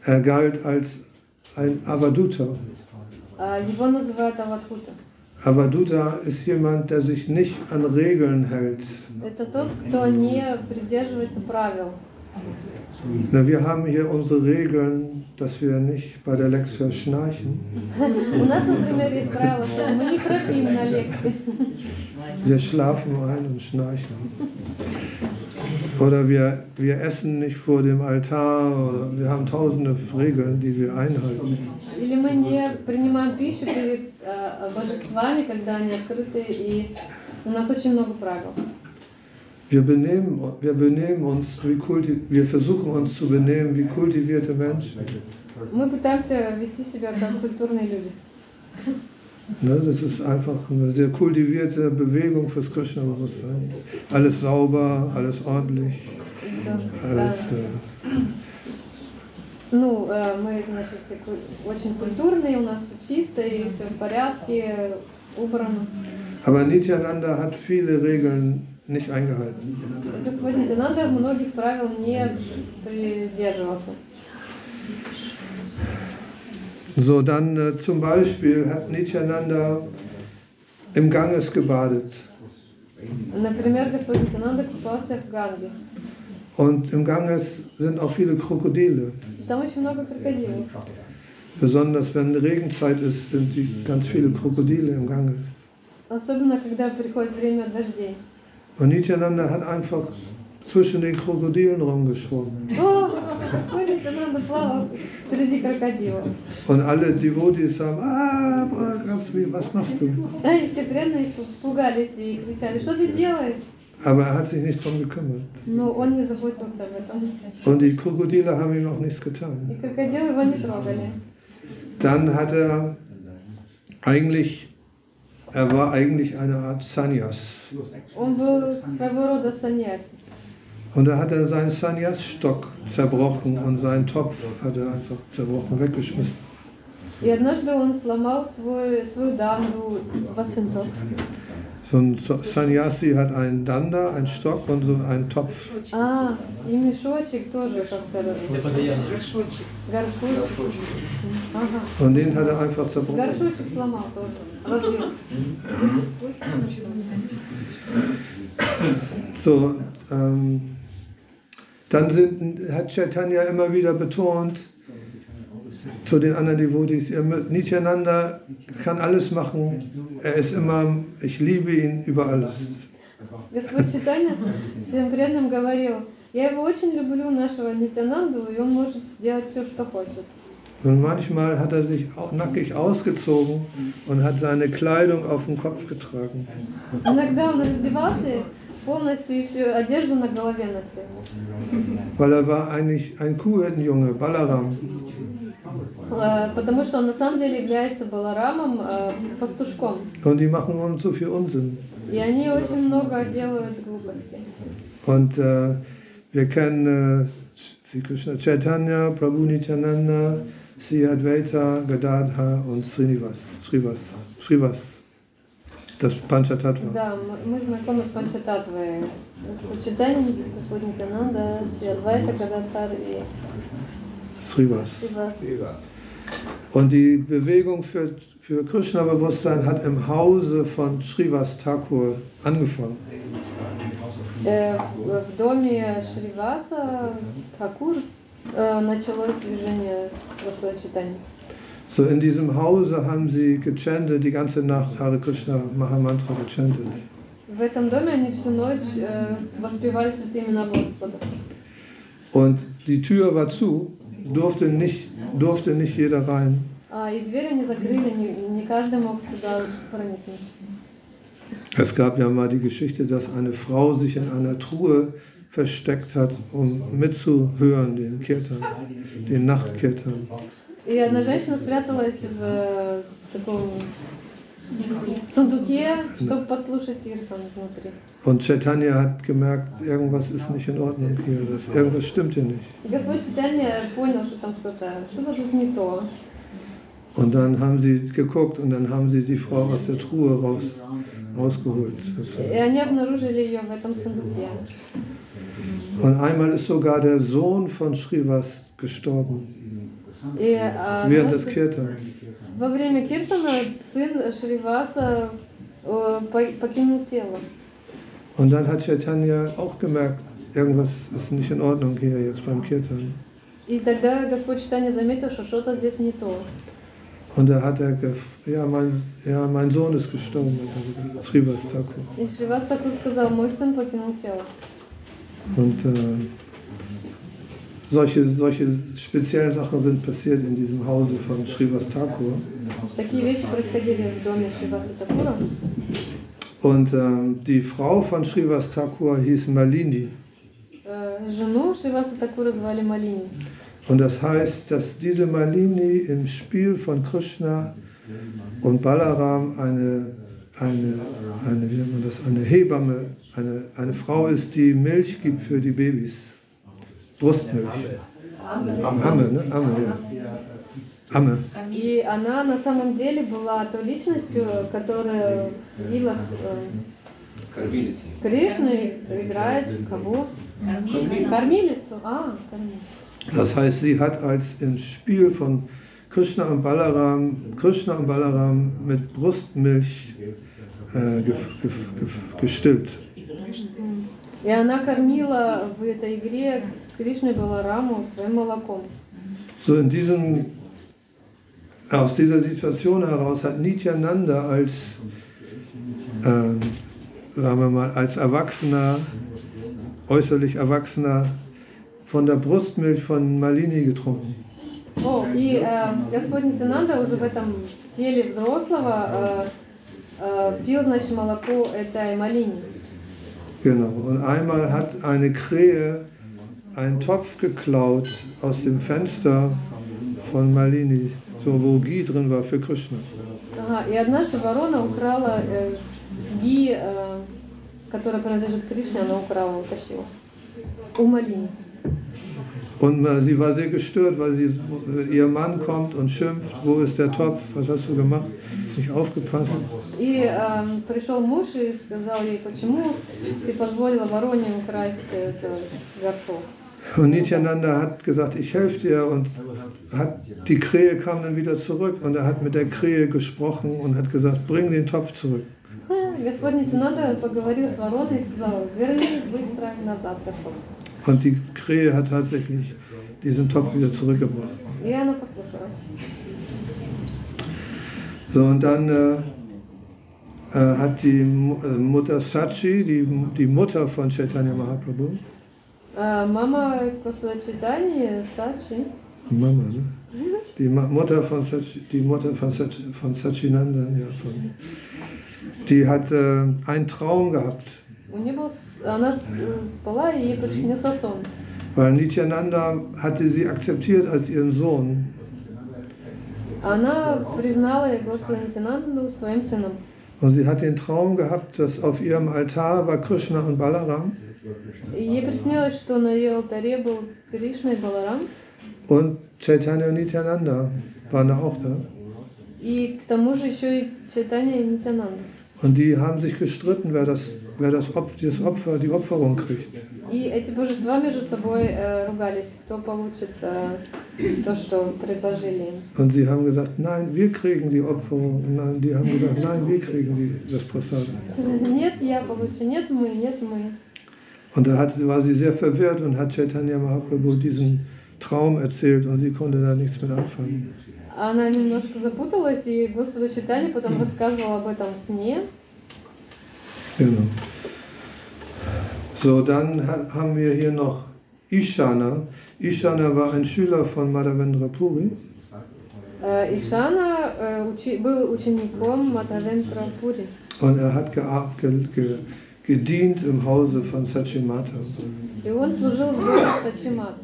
Er galt als ein Avaduta. А Его называют Аватхута. Avaduta ist jemand, der sich nicht an Regeln hält. Это тот, кто не придерживается правил. Na, wir haben hier unsere Regeln, dass wir nicht bei der Lecture schnarchen. У нас, например, есть правило, что мы не храпим на лекции. Wir schlafen ein und schnarchen. Oder wir, wir essen nicht vor dem Altar. Oder wir haben tausende Regeln, die wir einhalten. Или мы не принимаем пищу перед э, божествами, когда они открыты, и у нас очень много правил. Wir benehmen, wir benehmen uns, wie kulti wir versuchen uns zu benehmen wie kultivierte Menschen. Мы пытаемся вести себя как культурные люди. Ne, das ist einfach eine sehr kultivierte Bewegung fürs Krishna-Bewusstsein. Alles sauber, alles ordentlich, Это, alles. э, Äh, ну, э, мы, значит, ку- очень культурные, у нас все чисто и все в порядке, убрано. aber Nityananda hat viele Regeln nicht eingehalten. Господь Нитянанда многих правил не придерживался. So, dann äh, zum Beispiel hat Nityananda im Ganges gebadet. Например, Господь Нитянанда купался в Ганге. Und im Ganges sind auch viele Krokodile. Там очень много крокодилов. Besonders wenn Regenzeit ist, sind die ganz viele Krokodile im Ganges. Особенно, когда приходит время дождей. Und Nityananda hat einfach zwischen den Krokodilen rumgeschwommen. Und alle Devotees sagen, ah, was machst du? Aber er hat sich nicht darum gekümmert. Und die Krokodile haben ihm auch nichts getan. Dann hat er eigentlich er war eigentlich eine Art Sannyas. Он был своего рода саньяси. Und da hat er seinen Sannyas-Stock zerbrochen und seinen Topf hat er einfach zerbrochen, weggeschmissen. И однажды он сломал свой, свою дамбу, васфинтов. So ein Sannyasi hat einen Danda, einen Stock und so einen Topf. А, и мешочек тоже как-то Для подаяния. горшочек. Ага. Und den hat er einfach zerbrochen. Горшочек сломал тоже. Разбил. So, ähm, dann sind, hat Chaitanya immer wieder betont zu den anderen Devotees, ihr müsst- Nityananda kann alles machen, er ist immer, ich liebe ihn über alles. Господь Читания всем преданным говорил, я его очень люблю, нашего Нитянанду, и он может сделать все, что хочет. Und manchmal hat er sich auch nackig ausgezogen und hat seine Kleidung auf den Kopf getragen. Иногда он раздевался полностью и всю одежду на голове носил. Weil er war eigentlich ein Kuhhirtenjunge, Balaram. Э, Потому что он на самом деле является Баларамом, э, пастушком. Und die machen uns so viel Unsinn. И они очень много делают глупостей. Und äh, wir kennen äh, Sri Krishna Chaitanya, Prabhu Nityananda, Sri Advaita, Gadadha und Srinivas, Srivas, Srivas. Das Panchatattva. Да, м- мы знакомы с Панчататвой. Господь Читания, Господь Нитянанда, Шри Адвайта, Гададхар и Srivas. Шривас. Und die Bewegung für, für Krishna-Bewusstsein hat im Hause von Srivas Thakur angefangen. Э, В в доме Шриваса Такур э, началось движение Господа Читания. So in diesem Hause haben sie gechantet, die ganze Nacht Hare Krishna Mahamantra gechantet. В этом доме они всю ночь э, воспевали святые имена Господа. Und die Tür war zu, durfte nicht, durfte nicht jeder rein. А, и дверь они закрыли, не, не каждый мог туда проникнуть. Es gab ja mal die Geschichte, dass eine Frau sich in einer Truhe versteckt hat, um mitzuhören, den Kirtan, den Nachtkirtan. И одна женщина спряталась в э, таком сундуке, чтобы подслушать киртан внутри. Und Chaitanya hat gemerkt, irgendwas ist nicht in Ordnung hier, das, irgendwas stimmt hier nicht. И Господь Читания понял, что там кто-то, что-то тут не то. Und dann haben sie geguckt und dann haben sie die Frau aus der Truhe raus, rausgeholt. И они обнаружили ее в этом сундуке. Und einmal ist sogar der Sohn von Srivas gestorben, И а, während des однажды Kirtans. во время киртана сын Шриваса э, по- покинул тело. Und dann hat Chaitanya auch gemerkt, irgendwas ist nicht in Ordnung hier jetzt beim Kirtan. И тогда Господь Читания заметил, что что-то здесь не то. Und da hat er, gef- ja mein, ja, mein Sohn ist gestorben, Srivas Thakur. И Шривас такой сказал, мой сын покинул тело. Und äh, solche, solche speziellen Sachen sind passiert in diesem Hause von Srivas Thakur. Такие вещи происходили в доме Шриваса Такура. Und äh, die Frau von Srivas Thakur hieß Malini. Und das heißt, dass diese Malini im Spiel von Krishna und Balaram eine, eine, eine, wie nennt man das, eine Hebamme, eine, eine Frau ist, die Milch gibt für die Babys. Brustmilch. Amme, ne? Amme, ja. Amme. И она на самом деле была той личностью, которая видела э, Кормилица. Кришну играет кого? Кормилицу. А, кормилицу. Das heißt, sie hat als im Spiel von Krishna und Balaram, Krishna und Balaram mit Brustmilch äh, gef, gef, gef, gestillt. И она кормила в этой игре Кришну и Балараму своим молоком. So in diesem, aus dieser Situation heraus hat Nityananda als, ähm, sagen wir mal, als Erwachsener, äußerlich Erwachsener, von der Brustmilch von Malini getrunken. О, и э, Господь Нисананда уже в этом теле взрослого э, э, пил, значит, молоко этой малини. Genau. Und einmal hat eine Krähe einen Topf geklaut aus dem Fenster von Malini, so wo Ghee drin war für Krishna. Ага, и однажды ворона украла э, ги, э, которая принадлежит Кришне, она украла, утащила. У малини. Und äh, sie war sehr gestört, weil sie, ihr Mann kommt und schimpft, wo ist der Topf, was hast du gemacht? nicht aufgepasst. И эм, пришел муж и сказал ей, почему ты позволила вороне украсть этот горшок. Und Nityananda hat gesagt, ich helfe dir und hat, die Krähe kam dann wieder zurück und er hat mit der Krähe gesprochen und hat gesagt, bring den Topf zurück. Und die Krähe hat tatsächlich diesen Topf wieder zurückgebracht. So, und dann äh, äh hat die äh, Mutter Sachi, die, die Mutter von Chaitanya Mahaprabhu, А мама Господа Читани, Сачи, Mama, ne? Die Ma Mutter von Sachi, die Mutter von, Sachi, von Sachinanda, ja, von, die hat äh, einen Traum gehabt, у нее был, с- она с- спала, и ей приснился сон. weil Nityananda hatte sie akzeptiert als ihren Sohn. Она признала Господа Нитянанду своим сыном. Und sie hat den Traum gehabt, dass auf ihrem Altar war Krishna und Balaram И ей приснилось, что на ее алтаре был Кришна и Баларам, und Chaitanya und Nityananda waren da auch da. и к тому же еще и Чайтанья и Нитянанда. Und die haben sich gestritten, wer das, wer das, Opf das Opfer, die Opferung kriegt. И эти божества между собой э, ругались, кто получит э, то, что предложили им. Und sie haben gesagt, nein, wir kriegen die Opferung. Und nein, die haben gesagt, nein, wir kriegen die, das Prasad. Нет, я получу, нет, мы, нет, мы. Und da hat, sie- war sie sehr verwirrt und hat Chaitanya Mahaprabhu diesen Traum erzählt und sie konnte da nichts mit anfangen. Она немножко запуталась, и Господу Читани потом рассказывала об этом сне. Genau. So, dann ha- haben wir hier noch Ishana. Ishana war ein Schüler von Madhavendra Puri. Э, Ишана э, учи- был учеником Матавентра Пури. Und er hat gear- ge, ge, gedient im Hause von Sachimata. И он служил в доме Сачимат.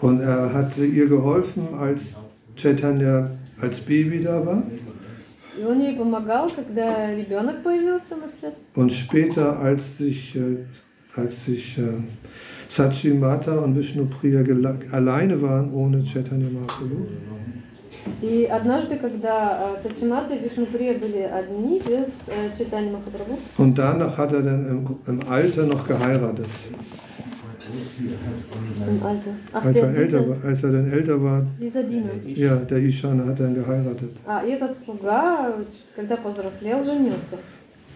Und er hatte ihr geholfen, als Chaitanya als Baby da war. И он ей помогал, когда ребенок появился на свет. Und später, als sich, äh, als sich äh, Sachimata und Vishnupriya gela- alleine waren, ohne Chaitanya Mahaprabhu, И однажды, когда э, Сачимата и Вишнуприя были одни, без э, Читани Махапрабху, und danach hat er dann im, im Alter noch geheiratet. im Alter. Ach, Als der, er, älter dieser, war, als er dann älter war, dieser Diener. ja, der Ishana hat dann geheiratet. А и этот слуга, когда повзрослел, женился.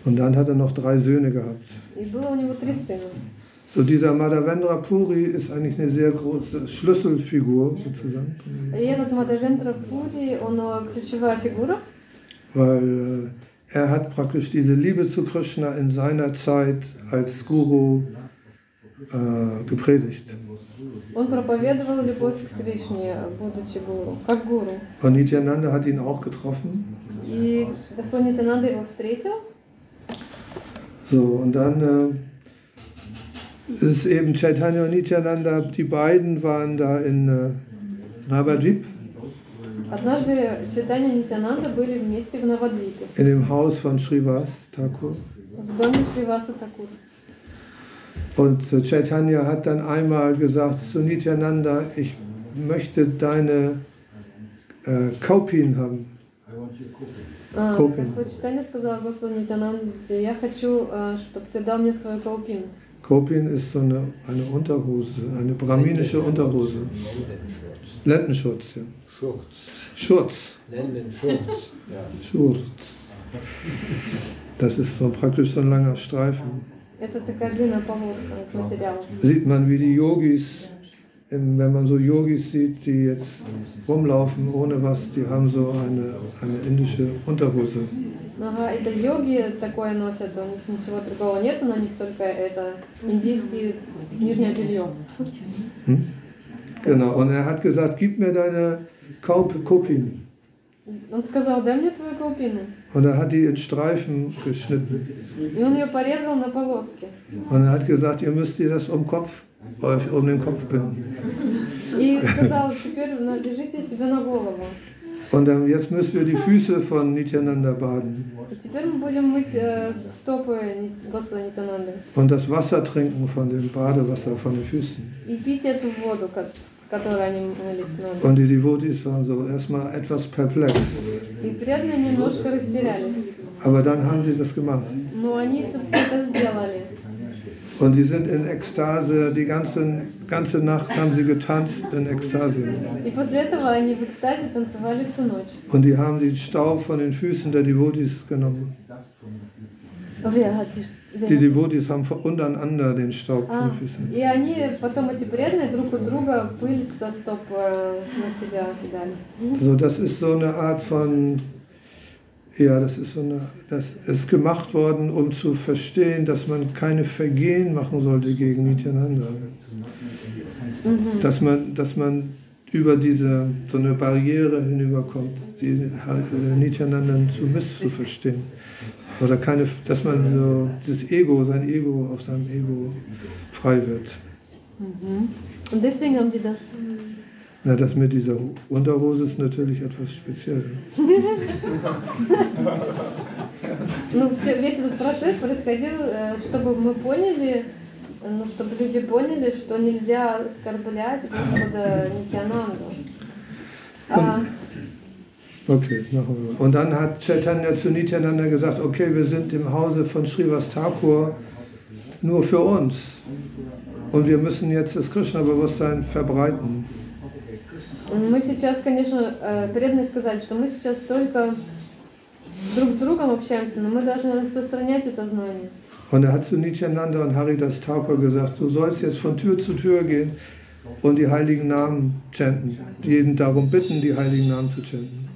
Und dann hat er noch drei Söhne gehabt. И было у него три сына. So dieser Madhavendra Puri ist eigentlich eine sehr große Schlüsselfigur sozusagen, И этот Мадавендра Пури, он э, ключевая фигура, weil äh, er hat praktisch diese Liebe zu Krishna in seiner Zeit als Guru äh, gepredigt. он проповедовал любовь к Кришне, будучи гуру, как гуру. Und Nityananda hat ihn auch getroffen. И Господь Нитянанда его встретил, So, und dann äh, ist es eben Chaitanya und Nityananda, die beiden waren da in äh, Navadvip, Однажды Читания и Нитянанда были вместе в Навадвипе, in dem Haus von Srivas Thakur. в доме Шриваса Такур. Und äh, Chaitanya hat dann einmal gesagt zu Nityananda, ich möchte deine äh, Kaupin haben. А, Копин. Господь Читания сказал Господу Нитянанде, я хочу, чтобы ты дал мне свою колпину. Kopien ist so eine, eine Unterhose, eine brahminische Unterhose. Lendenschurz, ja. Schurz. Schurz. Lendenschurz, ja. Schurz. Das ist so praktisch so ein langer Streifen. Sieht man, wie die Yogis, wenn man so Yogis sieht, die jetzt rumlaufen ohne was, die haben so eine, eine indische Unterhose. Ага, это йоги такое носят, у них ничего другого нет, на них только это индийские нижнее белье. Genau, und er hat gesagt, gib mir deine Kopin. Он сказал, дай мне твою колпину. Und er hat die in Streifen geschnitten. И он ее порезал на полоски. Und er hat gesagt, ihr müsst ihr das um Kopf, euch um den Kopf binden. И сказал, теперь навяжите себе на голову. Und dann, jetzt müssen wir die Füße von Nityananda baden. Und das Wasser trinken von dem Badewasser von den Füßen. Und die Devotis waren so erstmal etwas perplex. Aber dann haben sie das gemacht. Und die sind in Ekstase, die ganze, ganze Nacht haben sie getanzt in Ekstase. И после этого они в экстазе танцевали всю ночь. Und die haben den Staub von den Füßen der Devotees genommen. Wer hat die, wer Die hat- Devotees haben von- untereinander den Staub von А, den Füßen. и они потом, эти преданные, друг у друга пыль со стоп э, на себя дали. So, das ist so eine Art von, ja, das ist so eine, das ist gemacht worden, um zu verstehen, dass man keine Vergehen machen sollte gegen Nityananda. Dass man, dass man über diese, so eine Barriere hinüberkommt, die äh, Nityananda zu misszuverstehen. Oder keine, dass man so das Ego, sein Ego, auf seinem Ego frei wird. Und deswegen haben die das. Na, das mit dieser Unterhose ist natürlich etwas speziell. Ну, все, весь этот процесс происходил, э, чтобы мы поняли, э, ну, чтобы люди поняли, что нельзя оскорблять Господа Нитянанду. А, Okay, machen wir. Und dann hat Chaitanya zu Nityananda gesagt, okay, wir sind im Hause von Srivas Thakur nur für uns. Und wir müssen jetzt das Krishna-Bewusstsein verbreiten. мы сейчас, конечно, э, преданные сказали, что мы сейчас только друг с другом общаемся, но мы должны распространять это знание. Und er hat zu Nityananda und Haridas Thakur gesagt, du sollst jetzt von Tür zu Tür gehen und die heiligen Namen chanten. Jeden darum bitten, die heiligen Namen zu chanten.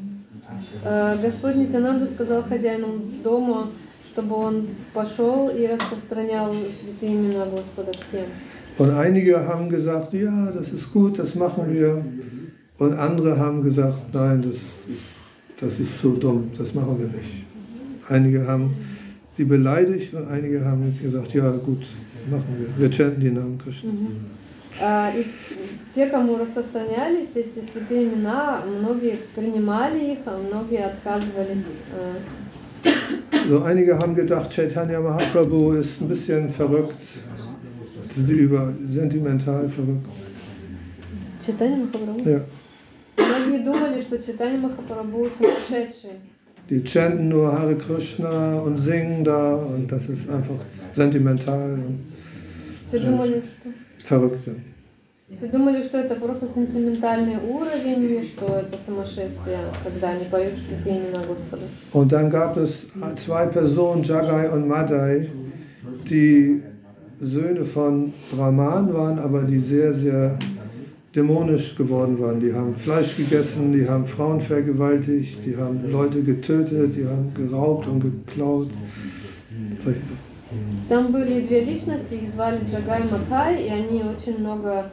Э, Господь Нитянанда сказал хозяину дома, чтобы он пошел и распространял святые имена Господа всем. Und einige haben gesagt, ja, das ist gut, das machen wir. Und andere haben gesagt, nein, das ist, das ist so dumm, das machen wir nicht. Einige haben sie beleidigt und einige haben gesagt, ja gut, machen wir. Wir chanten die Namen Krishnas. А, И те, кому распространялись эти святые имена, многие принимали их, а многие отказывались. э, So, einige haben gedacht, Chaitanya Mahaprabhu ist ein bisschen verrückt, sind die über sentimental verrückt. Читание Махапрабху. Ja. Многие думали, что читание Махапрабху сумасшедший. Die chanten nur Hare Krishna und singen da und das ist einfach sentimental und Все думали, что... verrückt. Ja. Все думали, что это просто сентиментальный уровень, что это сумасшествие, когда они поют святые имена Господа. Und dann gab es zwei Personen, Jagai und Madai, die Söhne von Brahman waren, aber die sehr, sehr dämonisch geworden waren. Die haben Fleisch gegessen, die haben Frauen vergewaltigt, die haben Leute getötet, die haben geraubt und geklaut. Solche Sachen. Там были две личности, их звали Джагай и Матай, и они очень много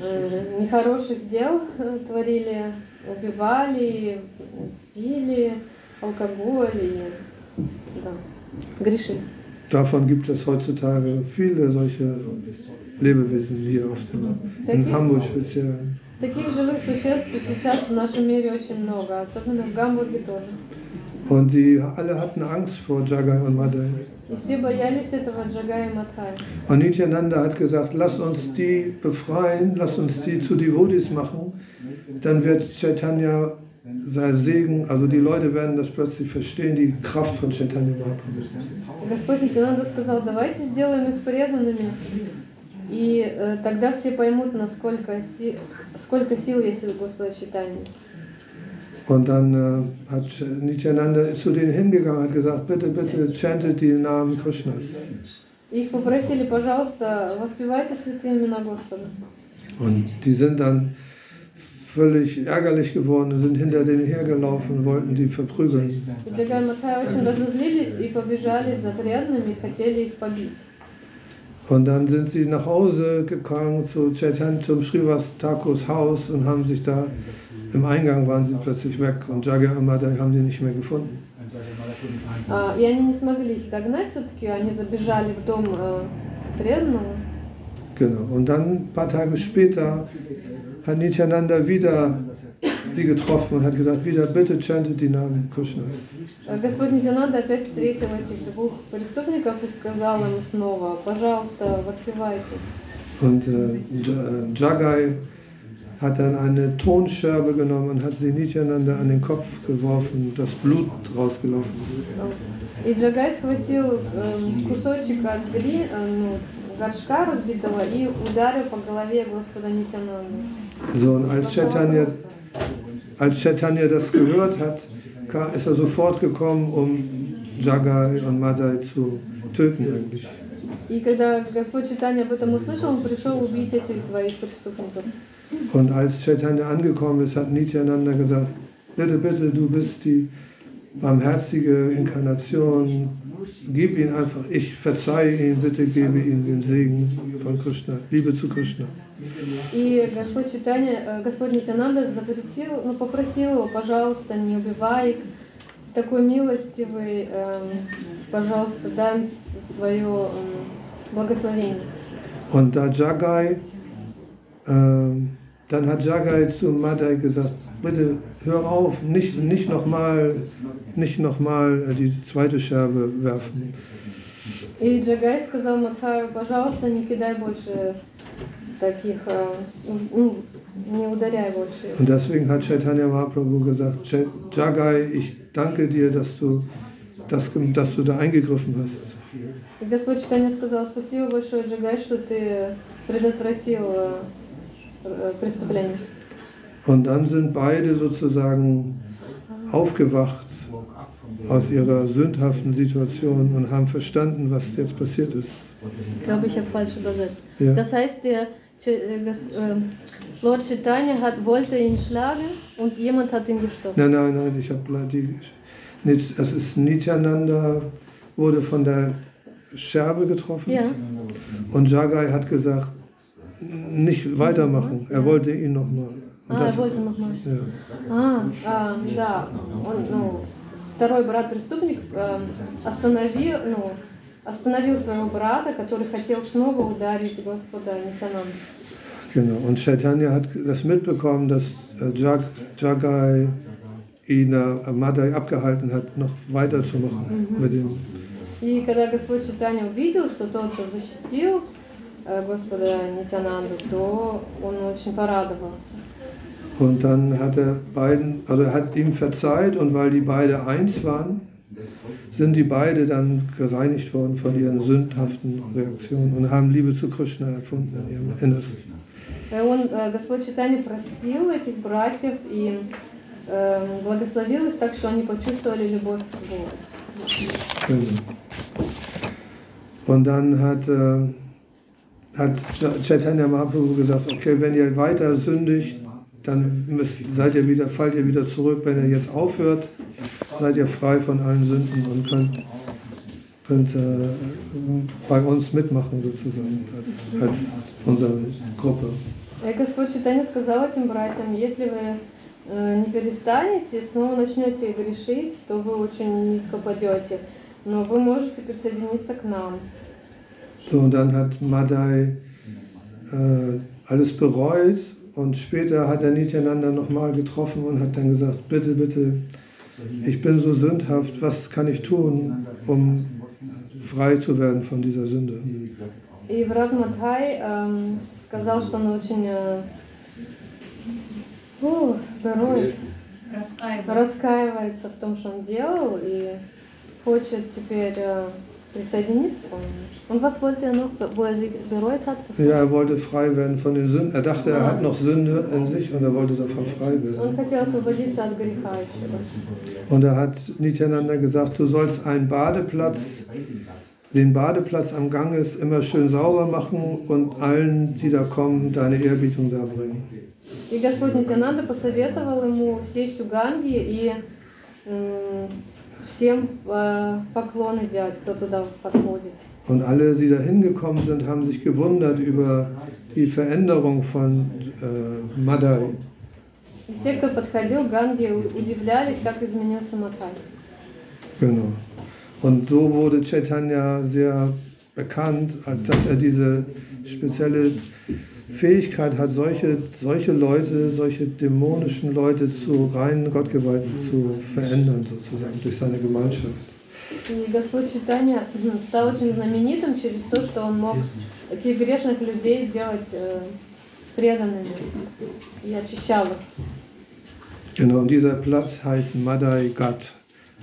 э, нехороших дел э, творили, убивали, пили, алкоголь и да, грешили. Davon gibt es heutzutage viele solche Lebewesen hier auf dem, in Hamburg speziell. Таких живых существ сейчас в нашем мире очень много, особенно в Гамбурге тоже. Und die alle hatten Angst vor Jagai und Madai. И все боялись этого Джагая и Матхая. Und Nityananda hat gesagt, lass uns die befreien, lass uns die zu Devotis machen. Dann wird Chaitanya sein Segen, also die Leute werden das plötzlich verstehen, die Kraft von Chaitanya Mahaprabhu. И Господь Нитянанда сказал, давайте сделаем их преданными, и э, тогда все поймут, насколько си- сколько сил есть у Господа читания. Und dann äh, hat Nityananda zu denen hingegangen und hat gesagt, bitte, bitte chantet die Namen Krishnas. Их попросили, пожалуйста, воспевайте святые имена Господа. Und die sind dann völlig ärgerlich geworden und sind hinter denen hergelaufen und wollten die verprügeln. И Und dann sind sie nach Hause gegangen zu Chaitanya, zum Srivas Thakurs Haus und haben sich da, im Eingang waren sie plötzlich weg und Jaga und Madai haben die nicht mehr gefunden. А, и они не смогли их догнать все-таки, они забежали в дом э, преданного. Genau. Und dann ein paar Tage später hat Nityananda wieder sie getroffen und hat gesagt, wieder bitte chantet die Namen Krishnas. Э, Господь Нитянанда опять встретил этих двух преступников и сказал им снова, пожалуйста, воспевайте. Und äh, J- äh, Jagai hat dann eine Tonscherbe genommen und hat sie Nityananda an den Kopf geworfen, das Blut rausgelaufen ist. И Джагай схватил эм, кусочек от гри, э, ну, горшка разбитого и ударил по голове Господа Нитянанду. So, und als Chaitanya, als Chaitanya das gehört hat, kam, ist er sofort gekommen, um Jagai und Madai zu töten eigentlich. И когда Господь Читания об этом услышал, он пришел убить этих двоих преступников. Und als Chaitanya angekommen ist, hat Nityananda gesagt, bitte, bitte, du bist die barmherzige Inkarnation, gib ihn einfach, ich verzeihe ihn, bitte gebe ihm den Segen von Krishna, Liebe zu Krishna. И Господь Читания, э, Господь Нитянанда запретил, ну, попросил его, пожалуйста, не убивай их, ты такой милостивый, эм, пожалуйста, дай свое эм, благословение. Und da Jagai, ähm, dann hat Jagai zu Madai gesagt, bitte hör auf, nicht, nicht nochmal nicht noch mal die zweite Scherbe werfen. И Джагай сказал Мадхаю, пожалуйста, не кидай больше таких, э, ну, не ударяй больше. Und deswegen hat Chaitanya Mahaprabhu gesagt, "Ch- Jagai, ich danke dir, dass du, dass, dass du da eingegriffen hast. И Господь Читания сказал, спасибо большое, Джагай, что ты предотвратил э, э, преступление. Und dann sind beide sozusagen aufgewacht aus ihrer sündhaften Situation und haben verstanden, was jetzt passiert ist. Ich glaube, ich habe falsch übersetzt. Ja. Das heißt, der Ch- äh, Gas- äh, Lord Chaitanya hat, wollte ihn schlagen und jemand hat ihn gestoppt. Nein, nein, nein, ich habe die. nicht- Es ist Nityananda, wurde von der Scherbe getroffen Ja. und Jagai hat gesagt, nicht weitermachen. Er wollte ihn nochmal. А, er wollte nochmal. ja. А, а, да. Он, ну, второй брат-преступник э, остановил, ну, остановил своего брата, который хотел снова ударить Господа Нитянанда. Genau. Und Chaitanya hat das mitbekommen, dass äh, Jag, Jagai ihn äh, Madai abgehalten hat, noch weiterzumachen mit dem. И когда Господь Читания увидел, что тот защитил э, Господа Нитянанду, то он очень порадовался. Und dann hat er beiden, also er hat ihm verzeiht und weil die beide eins waren, sind die beide dann gereinigt worden von ihren sündhaften Reaktionen und haben Liebe zu Krishna erfunden in ihrem Innersten. И он, э, Господь Читания простил этих братьев и э, благословил их так, что они почувствовали любовь к Богу. Genau. Und dann hat, äh, hat Ch- Chaitanya Mahaprabhu gesagt, okay, wenn ihr weiter sündigt, dann müsst, seid ihr wieder, fallt ihr wieder zurück. Wenn ihr jetzt aufhört, seid ihr frei von allen Sünden und könnt, könnt äh, bei uns mitmachen sozusagen als, als unsere Gruppe. И Господь Читания сказал этим братьям, если вы э, не перестанете, снова начнете грешить, то вы очень низко падете. Но вы можете присоединиться к нам. So, und dann hat Madai äh, alles bereut und später hat er Nityananda nochmal getroffen und hat dann gesagt, bitte, bitte, ich bin so sündhaft, was kann ich tun, um frei zu werden von dieser Sünde? И брат Мадхай эм, сказал, что он очень э, фу, бероет, раскаивается в том, что он делал, и хочет теперь э, присоединиться. по-моему. Und was wollte er noch, wo er sie bereut hat? Was Ja, er wollte frei werden von den Sünden. Er dachte, er hat noch Sünde in sich und er wollte davon frei Он werden. хотел освободиться от греха еще. Und da hat Nityananda gesagt, du sollst einen Badeplatz, den Badeplatz am Ganges immer schön sauber machen und allen, die da kommen, deine Ehrbietung darbringen. И Господь Нитянанда посоветовал ему сесть у Ганги и м, всем э, поклоны делать, кто туда подходит. Und alle, die da hingekommen sind, haben sich gewundert über die Veränderung von äh, Madai. И все, кто подходил к Ганге, у- удивлялись, как изменился Матай. Genau. Und so wurde Chaitanya sehr bekannt, als dass er diese spezielle Fähigkeit hat, solche, solche Leute, solche dämonischen Leute zu reinen Gottgeweihten zu verändern, sozusagen, durch seine Gemeinschaft. И Господь Читания стал очень знаменитым через то, что он мог таких грешных людей делать э, преданными и очищал их. Genau, und dieser Platz heißt Madai Ghat.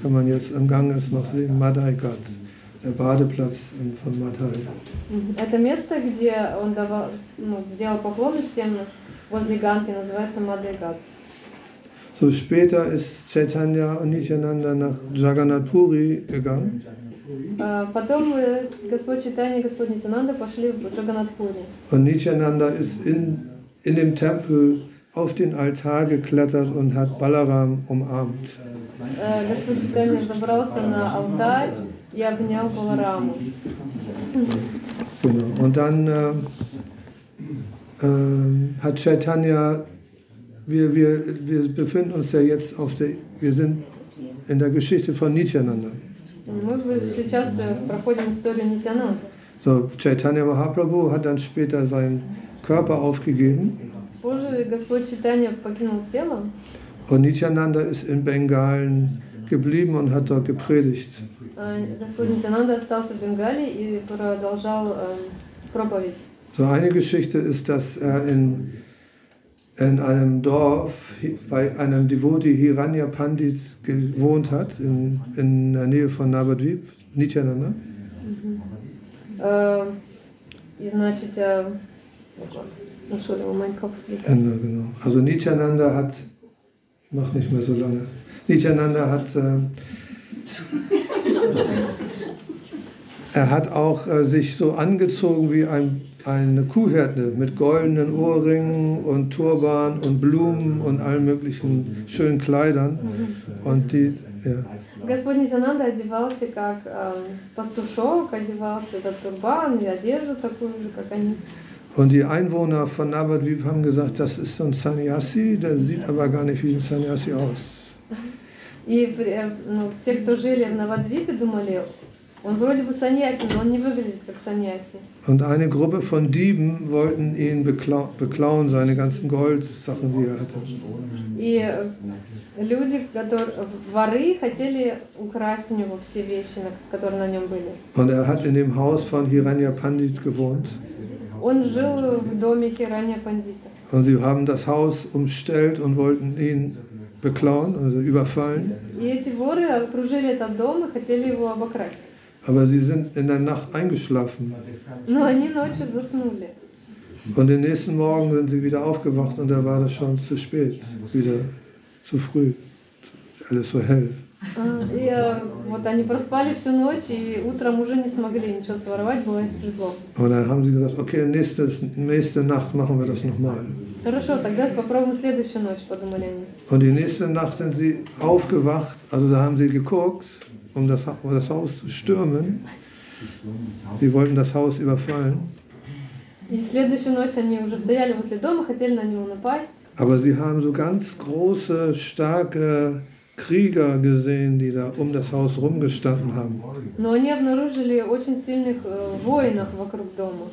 Kann man jetzt im Ganges noch sehen, Madai Ghat. Der Badeplatz von Madai. Мгм. Это место, где он давал, ну, делал поклоны всем возле Ганки, называется Мадайгат. So später ist Chaitanya und Nityananda nach Jagannath Puri gegangen. А Потом э, Господь Читания и Господь Нитянанда пошли в Джаганатпури. Und Nityananda ist in, in dem Tempel auf den Altar geklettert und hat Balaram umarmt. Э, Господь Читания забрался на алтарь и обнял Балараму. Genau. Und dann äh, äh, hat Chaitanya, wir, wir, wir befinden uns ja jetzt auf der, wir sind in der Geschichte von Nityananda. So, Chaitanya Mahaprabhu hat dann später seinen Körper aufgegeben. Und Nityananda ist in Bengalen geblieben und hat dort gepredigt. а Господь Нитянанда остался в Бенгалии и продолжал э, проповедь. So eine Geschichte ist, dass er in, in einem Dorf hi- bei einem Devotee Hiranya Pandit gewohnt hat, in, in der Nähe von Navadvip, Nityananda. Э, И значит, э, Entschuldigung, mein Kopf liegt. Ja, genau. Also Nityananda hat, mach nicht mehr so lange, Nityananda hat, äh, er hat auch äh, sich so angezogen wie ein, eine Kuhhirte mit goldenen Ohrringen und Turban und Blumen und allen möglichen schönen Kleidern. Und die, ja. Господь Нитянанда одевался как э, пастушок, одевался этот турбан и одежду такую же, как они. Und die Einwohner von Navadvip haben gesagt, das ist so ein Sannyasi, der sieht aber gar nicht wie ein Sannyasi aus. И э, ну, все, кто жили в Навадвипе, думали, он вроде бы саньяси, но он не выглядит как саньяси. Und eine Gruppe von Dieben wollten ihn beklau beklauen, seine ganzen Goldsachen, die er hatte. И э, люди, которые, воры, хотели украсть у него все вещи, на- которые на нем были. Und er hat in dem Haus von Hiranya Pandit gewohnt. Он жил в доме Хираня Пандита. Und sie haben das Haus umstellt und wollten ihn beklauen, also überfallen. И эти воры окружили этот дом и хотели его обокрасть. Aber sie sind in der Nacht eingeschlafen. Но они ночью заснули. Und den nächsten Morgen sind sie wieder aufgewacht und da war das schon zu spät, wieder zu früh. Alles so hell. А, И э, вот они проспали всю ночь, и утром уже не смогли ничего своровать, было светло. Und dann haben sie gesagt, okay, nächste, nächste Nacht machen wir das nochmal. Хорошо, тогда попробуем следующую ночь, подумали они. Und die nächste Nacht sind sie aufgewacht, also da haben sie geguckt, um das, Ha- um das Haus zu stürmen. Sie wollten das Haus überfallen, И следующую ночь они уже стояли возле дома, хотели на него напасть. aber sie haben so ganz große, starke Krieger gesehen, die da um das Haus rumgestanden haben. Но они обнаружили очень сильных э, воинов вокруг дома.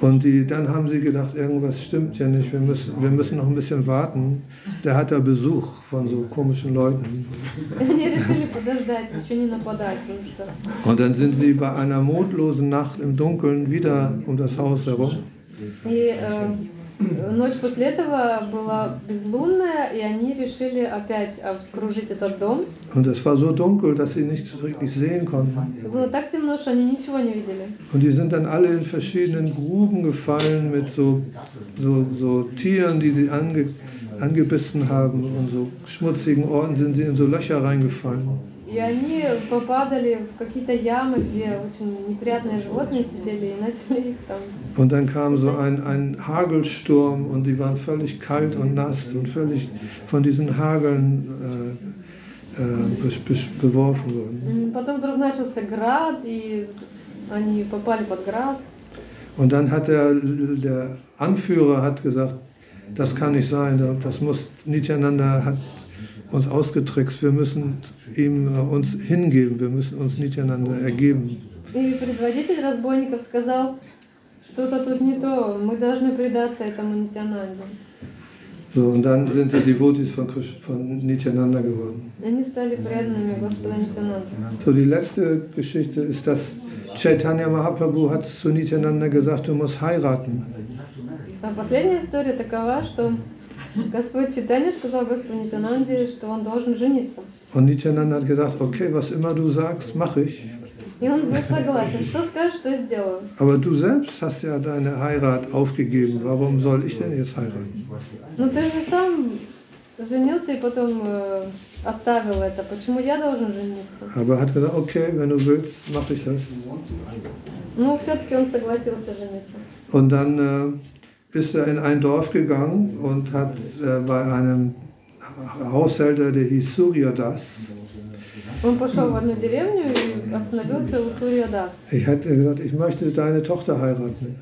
Und die, dann haben sie gedacht, irgendwas stimmt ja nicht, wir müssen, wir müssen noch ein bisschen warten. Der hat da Besuch von so komischen Leuten. Und dann sind sie bei einer mondlosen Nacht im Dunkeln wieder um das Haus herum. И э, ночь после этого была безлунная, и они решили опять окружить этот дом. Und es war so dunkel, dass sie nichts wirklich sehen konnten. Было так темно, что они ничего не видели. Und die sind dann alle in verschiedenen Gruben gefallen mit so, so, so Tieren, die sie ange, angebissen haben. Und so schmutzigen Orten sind sie in so Löcher reingefallen. И они попадали в какие-то ямы, где очень неприятные животные сидели, и начали их там... Und dann kam so ein, ein Hagelsturm und die waren völlig kalt und nass und völlig von diesen Hageln äh, äh, besch- besch- beworfen worden. М, Потом вдруг начался град, и они попали под град. Und dann hat der, der Anführer hat gesagt, das kann nicht sein, das muss Nityananda hat uns ausgetrickst, wir müssen ihm äh, uns hingeben, wir müssen uns Nityananda ergeben. И предводитель разбойников сказал, что-то тут не то, мы должны предаться этому Нитянанде. So, und dann sind sie Devotees von, Krish- von Nityananda geworden. И Они стали преданными Господа Нитянанды. So, die letzte Geschichte ist, dass Chaitanya Mahaprabhu hat zu Nityananda gesagt, du musst heiraten. А последняя история такова, что Господь Читания сказал Господу Нитянанде, что он должен жениться. Und Nityananda hat gesagt, okay, was immer du sagst, mache ich. И он был согласен. Что скажешь, что сделаю. Aber du selbst hast ja deine Heirat aufgegeben. Warum soll ich denn jetzt heiraten? Но ты же сам женился и потом э, оставил это. Почему я должен жениться? Aber er hat gesagt, okay, wenn du willst, mache ich das. Ну, все-таки он согласился жениться. Und dann äh, ist er in ein Dorf gegangen und hat äh, bei einem Haushälter, der hieß Suryodas. Ich hatte gesagt, ich möchte deine Tochter heiraten.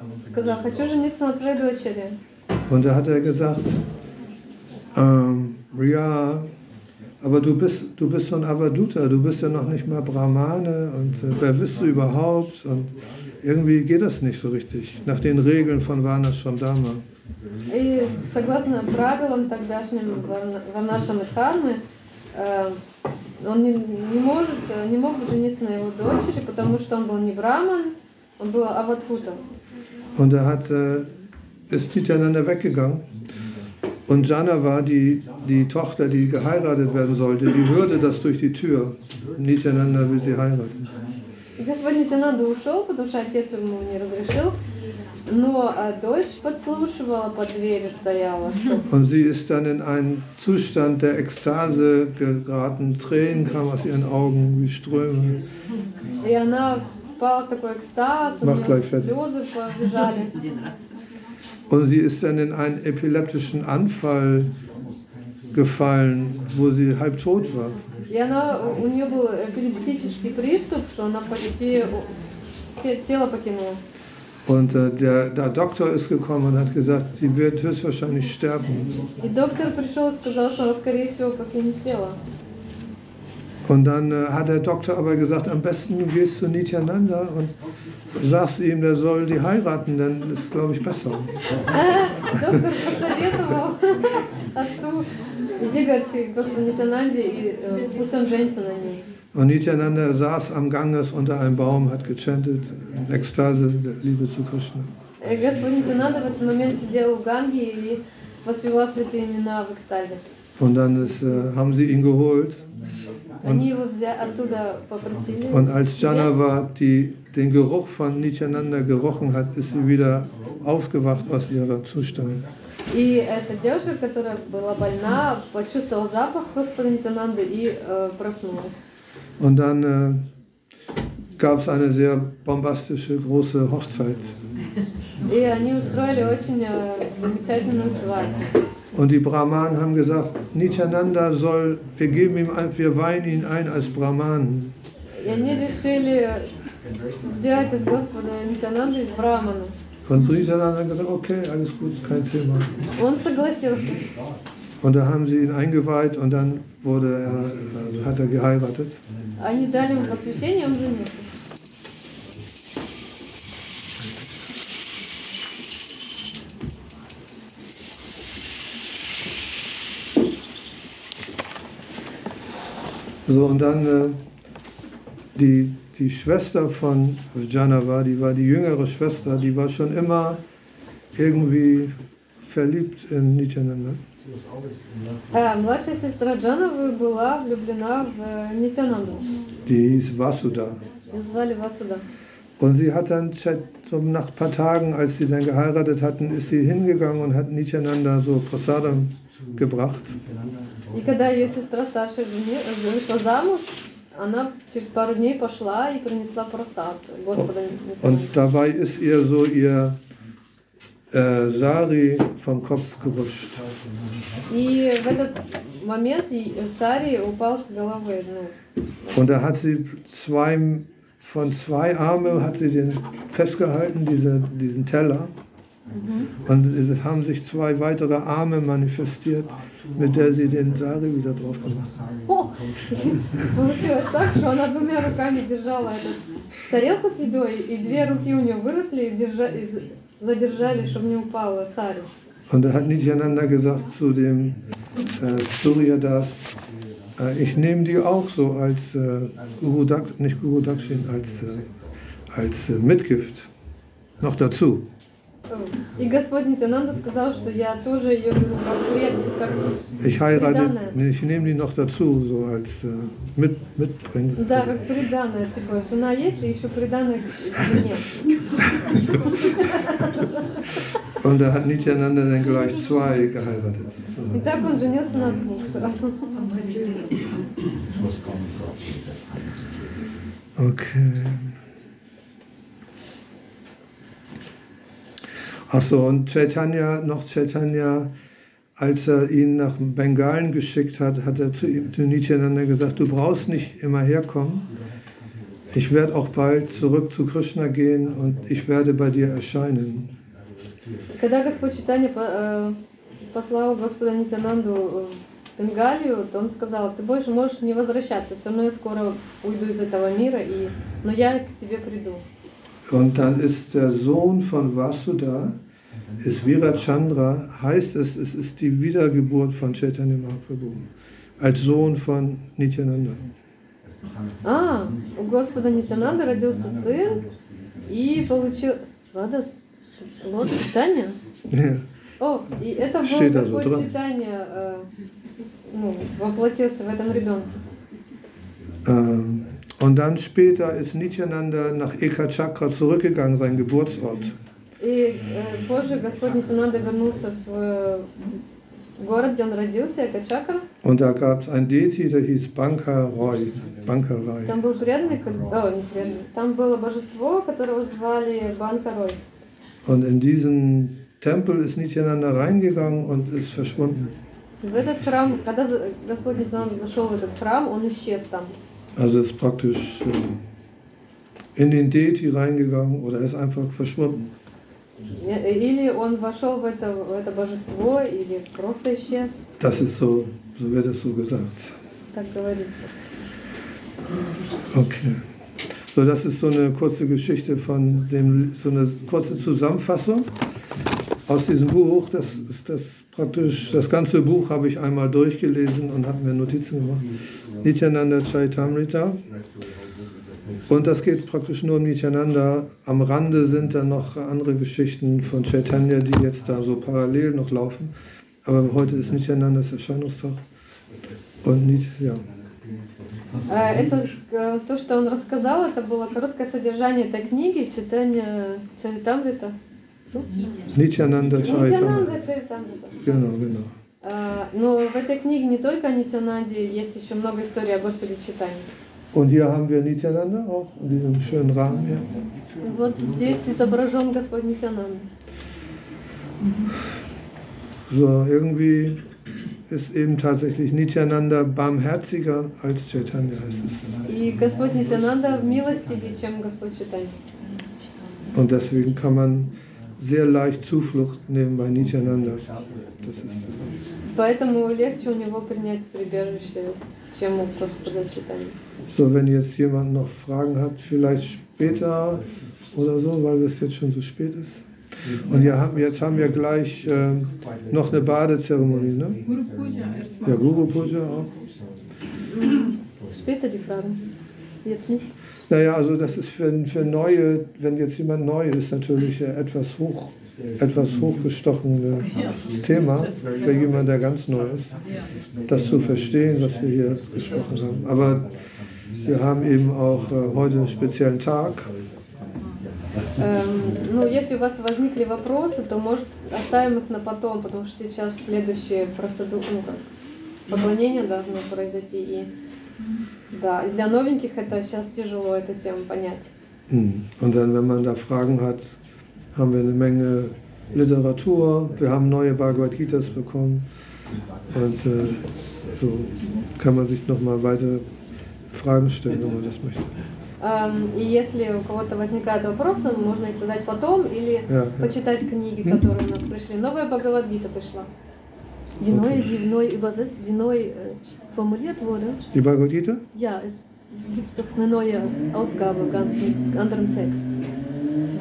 Und da hat er gesagt, ähm, ja, aber du bist, du bist so ein Avaduta, du bist ja noch nicht mal Brahmane und äh, wer bist du überhaupt? Und, irgendwie geht das nicht so richtig, nach den Regeln von Varnashramdharma. И согласно правилам тогдашним Варна- Варнашам и Дхармы, э, он не, не может, э, не мог жениться на его дочери, потому что он был не браман, он был аватхутом. Und er hat, äh, ist Nityananda weggegangen. Und Jana war die, die Tochter, die geheiratet werden sollte, die hörte das durch die Tür. Nityananda will sie heiraten. И господин Нитянанда ушел, потому что отец ему не разрешил, но э, дочь подслушивала, под дверью стояла, что Und sie ist dann in einen Zustand der Ekstase geraten. Tränen kamen aus ihren Augen wie Ströme. И она впала в такой экстаз, у Mach нее gleich fertig. слезы побежали. Und sie ist dann in einen epileptischen Anfall gefallen, wo sie halb tot war. И она, у нее был эпилептический приступ, что она почти у- те- тело покинула. Und äh, der, der Doktor ist gekommen und hat gesagt, sie wird höchstwahrscheinlich sterben. И доктор пришел и сказал, что она, скорее всего, покинет тело. Und dann äh, hat der Doktor aber gesagt, am besten du gehst zu Nityananda und sagst ihm, der soll die heiraten, dann ist es, glaube ich, besser. Доктор посоветовал отцу, иди, говорит, к Господу Нитянанде, и э, пусть он женится на ней. Und Nityananda saß am Ganges unter einem Baum, hat gechantet, in Ekstase der Liebe zu Krishna. И Господь Нитянанда в этот момент сидел у Ганги и воспевал святые имена в экстазе. Und dann ist, äh, haben sie ihn geholt. Они его взя- оттуда попросили. Und als Janava die, den Geruch von Nityananda gerochen hat, ist sie wieder aufgewacht aus ihrem Zustand. И эта девушка, которая была больна, почувствовала запах Господа Нитянанды и э, проснулась. Und dann äh, gab es eine sehr bombastische große Hochzeit. И они устроили очень э, замечательную свадьбу. Und die Brahmanen haben gesagt, Nityananda soll, wir geben ihm ein, wir weihen ihn ein als Brahman. И они решили сделать из Господа Нитянанды из Брамана. Und Nityananda hat gesagt, okay, alles gut, kein Thema. Он согласился. Und da haben sie ihn eingeweiht und dann wurde er, also hat er geheiratet. Они дали ему посвящение, он женился. So, und dann äh, die, die Schwester von Janava, die war die jüngere Schwester, die war schon immer irgendwie verliebt in Nityananda. А младшая сестра Джановы была влюблена в э, Нитянанду. Die hieß Vasuda. Ее звали Васуда. Und sie hat dann so nach ein paar Tagen, als sie dann geheiratet hatten, ist sie hingegangen und hat Nityananda so Prasadam gebracht. И когда ее сестра старшая жени- э, вышла замуж, она через пару дней пошла и принесла просад Господа Und Нитянанды. dabei ist ihr so ihr äh, Sari vom Kopf gerutscht. И в этот момент и Сари упал с головы. Ну, Und da hat sie zwei, von zwei Arme hat sie den festgehalten, diese, diesen Teller. Und es haben sich zwei weitere Arme manifestiert, mit der sie den Sari wieder drauf gemacht hat. О! Получилось так, что она двумя руками держала эту тарелку с едой, и две руки у нее выросли и, держа- и з- задержали, чтобы не упала Сари. Und da hat Nityananda gesagt zu dem äh, Suryadas, äh, ich nehme die auch so als äh, Guru Dak, nicht Guru Dakshin, als, äh, als äh, Mitgift noch dazu. И Господь Нитянанда сказал, что я тоже ее беру как пред, как Ich heirate, nee, ich nehme die noch dazu, so als äh, mit, Mitbringer. Да, как приданное, типа, жена есть, и еще приданное жене. Und da hat Nityananda dann gleich zwei geheiratet. И так он женился на двух сразу. Okay. Achso, und Chaitanya, noch Chaitanya, als er ihn nach Bengalen geschickt hat, hat er zu, ihm, zu Nityananda gesagt, du brauchst nicht immer herkommen. Ich werde auch bald zurück zu Krishna gehen und ich werde bei dir erscheinen. Когда Господь Читания по- э, послал Господа Нитянанду в Бенгалию, то он сказал, ты больше можешь не возвращаться, все равно я скоро уйду из этого мира, и... но я к тебе приду. Und dann ist der Sohn von Vasudha, ist Virachandra, heißt es, es ist die Wiedergeburt von Chaitanya Mahaprabhu, als Sohn von Nityananda. А, у Господа Нитянанда родился сын и получил... Ладно, с- Лорд Читания? Ja. О, и это был Steht da so Господь dran. Читания, э, ну, воплотился в этом ребенке. Ähm, Und dann später ist Nityananda nach Ekachakra zurückgegangen, sein Geburtsort. И э, позже Господь Нитянанда вернулся в свой город, где он родился, это Чакра. Und da gab es ein Deity, der hieß Bankaroy. Bankarai. Там был преданный, как- о, не преданный, там было божество, которого звали Банкарой. Und in diesen Tempel ist Nityananda reingegangen und ist verschwunden. В этот храм, когда за- Господь Нитянанда зашел в этот храм, он исчез там. Also ist praktisch äh, in den Deity reingegangen oder ist einfach verschwunden. Э, Или он вошел в это, в это божество, или просто исчез, Das ist so, so wird es so gesagt. так говорится. Okay. So, das ist so eine kurze Geschichte von dem, so eine kurze Zusammenfassung aus diesem Buch. Das ist das praktisch, das ganze Buch habe ich einmal durchgelesen und habe mir Notizen gemacht. Nityananda Chaitamrita. Und das geht praktisch nur um Nityananda. Am Rande sind dann noch andere Geschichten von Chaitanya, die jetzt da so parallel noch laufen. Aber heute ist Nityanandas Erscheinungstag. Und Nit, ja. А, Это э, то, что он рассказал, это было короткое содержание этой книги, читание Чаритамрита. Nityananda Chaitamrita. Нитянанда Чаритамрита. Genau, genau. А, Но в этой книге не только о Нитянанде, есть еще много историй о Господе Читании. Und hier haben wir Nityananda auch in diesem schönen Rahmen hier. Вот здесь изображен Господь Нитянанда. So, irgendwie ist eben tatsächlich Nityananda barmherziger als Chaitanya heißt es. И Господь Нитянанда милостивее, чем Господь Читания. Und deswegen kann man sehr leicht Zuflucht nehmen bei Nityananda. Das ist, Поэтому легче у него принять прибежище, чем у Господа Читания. so, wenn jetzt jemand noch Fragen hat, vielleicht später oder so, weil es jetzt schon so spät ist. Und ja, haben- jetzt haben wir gleich äh, noch eine Badezeremonie, ne? Guru Puja erstmal. Ja, Guru Puja auch. Später die Fragen. Jetzt nicht. Naja, also das ist für, für Neue, wenn jetzt jemand neu ist, natürlich äh, etwas hoch, etwas hochgestochenes Thema für jemanden, der ganz neu ist, das zu verstehen, was wir hier gesprochen haben. Aber wir haben eben auch äh, heute einen speziellen Tag. Эм, ну, если у вас возникли вопросы, то, может, оставим их на потом, потому что сейчас следующая процедура, ну, как, поклонение должно произойти. И, да, и для новеньких это сейчас тяжело эту тему понять. Hm. Und dann, wenn man da Fragen hat, haben wir eine Menge Literatur. Wir haben neue Bhagavad Gitas bekommen. Und äh, so kann man sich nochmal weiter Fragen stellen, wenn man das möchte. Эм, и если у кого-то возникают вопросы, можно их задать потом или Ja, ja. почитать книги, которые у нас пришли. Новая Бхагавадгита пришла. Die neue, die neu übersetzt, die neu äh, formuliert wurde. Die Bhagavad Gita? Ja, es gibt doch eine neue Ausgabe, ganz mit anderem Text.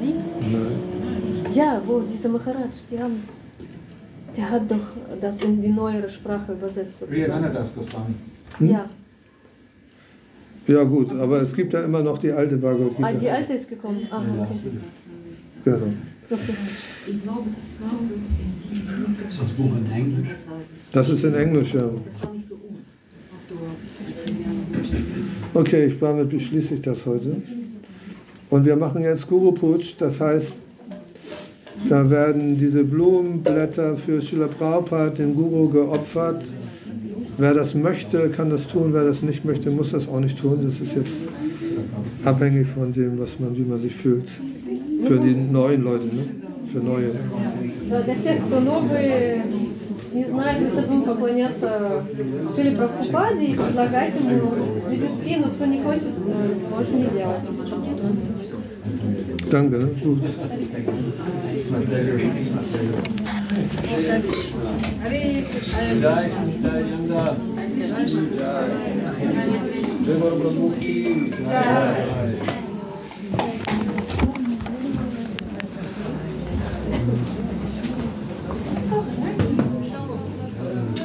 Die? Nein. Ja, wo dieser Maharaj, die haben, der hat doch das in die neuere Sprache übersetzt. sozusagen. Riyananadas Goswami. Ja, Ja gut, aber es gibt ja immer noch die alte Bhagavad Gita. ah, die alte ist gekommen. Ah, okay. Genau. Ist das Buch in Englisch? Das ist in Englisch, ja. Okay, ich damit beschließe ich das heute. Und wir machen jetzt Guru Putsch, das heißt, da werden diese Blumenblätter für Srila Prabhupada, dem Guru, geopfert. Wer das möchte, kann das tun. Wer das nicht möchte, muss das auch nicht tun. Das ist jetzt abhängig von dem, was man, wie man sich fühlt. Für die neuen Leute, ne? Für neue. Да, Для тех, кто новый, не знает, мы сейчас будем поклоняться Шили Прабхупаде и предлагать ему лепестки, но кто не хочет, э, может не делать. Danke. Ne? Gut. Jai,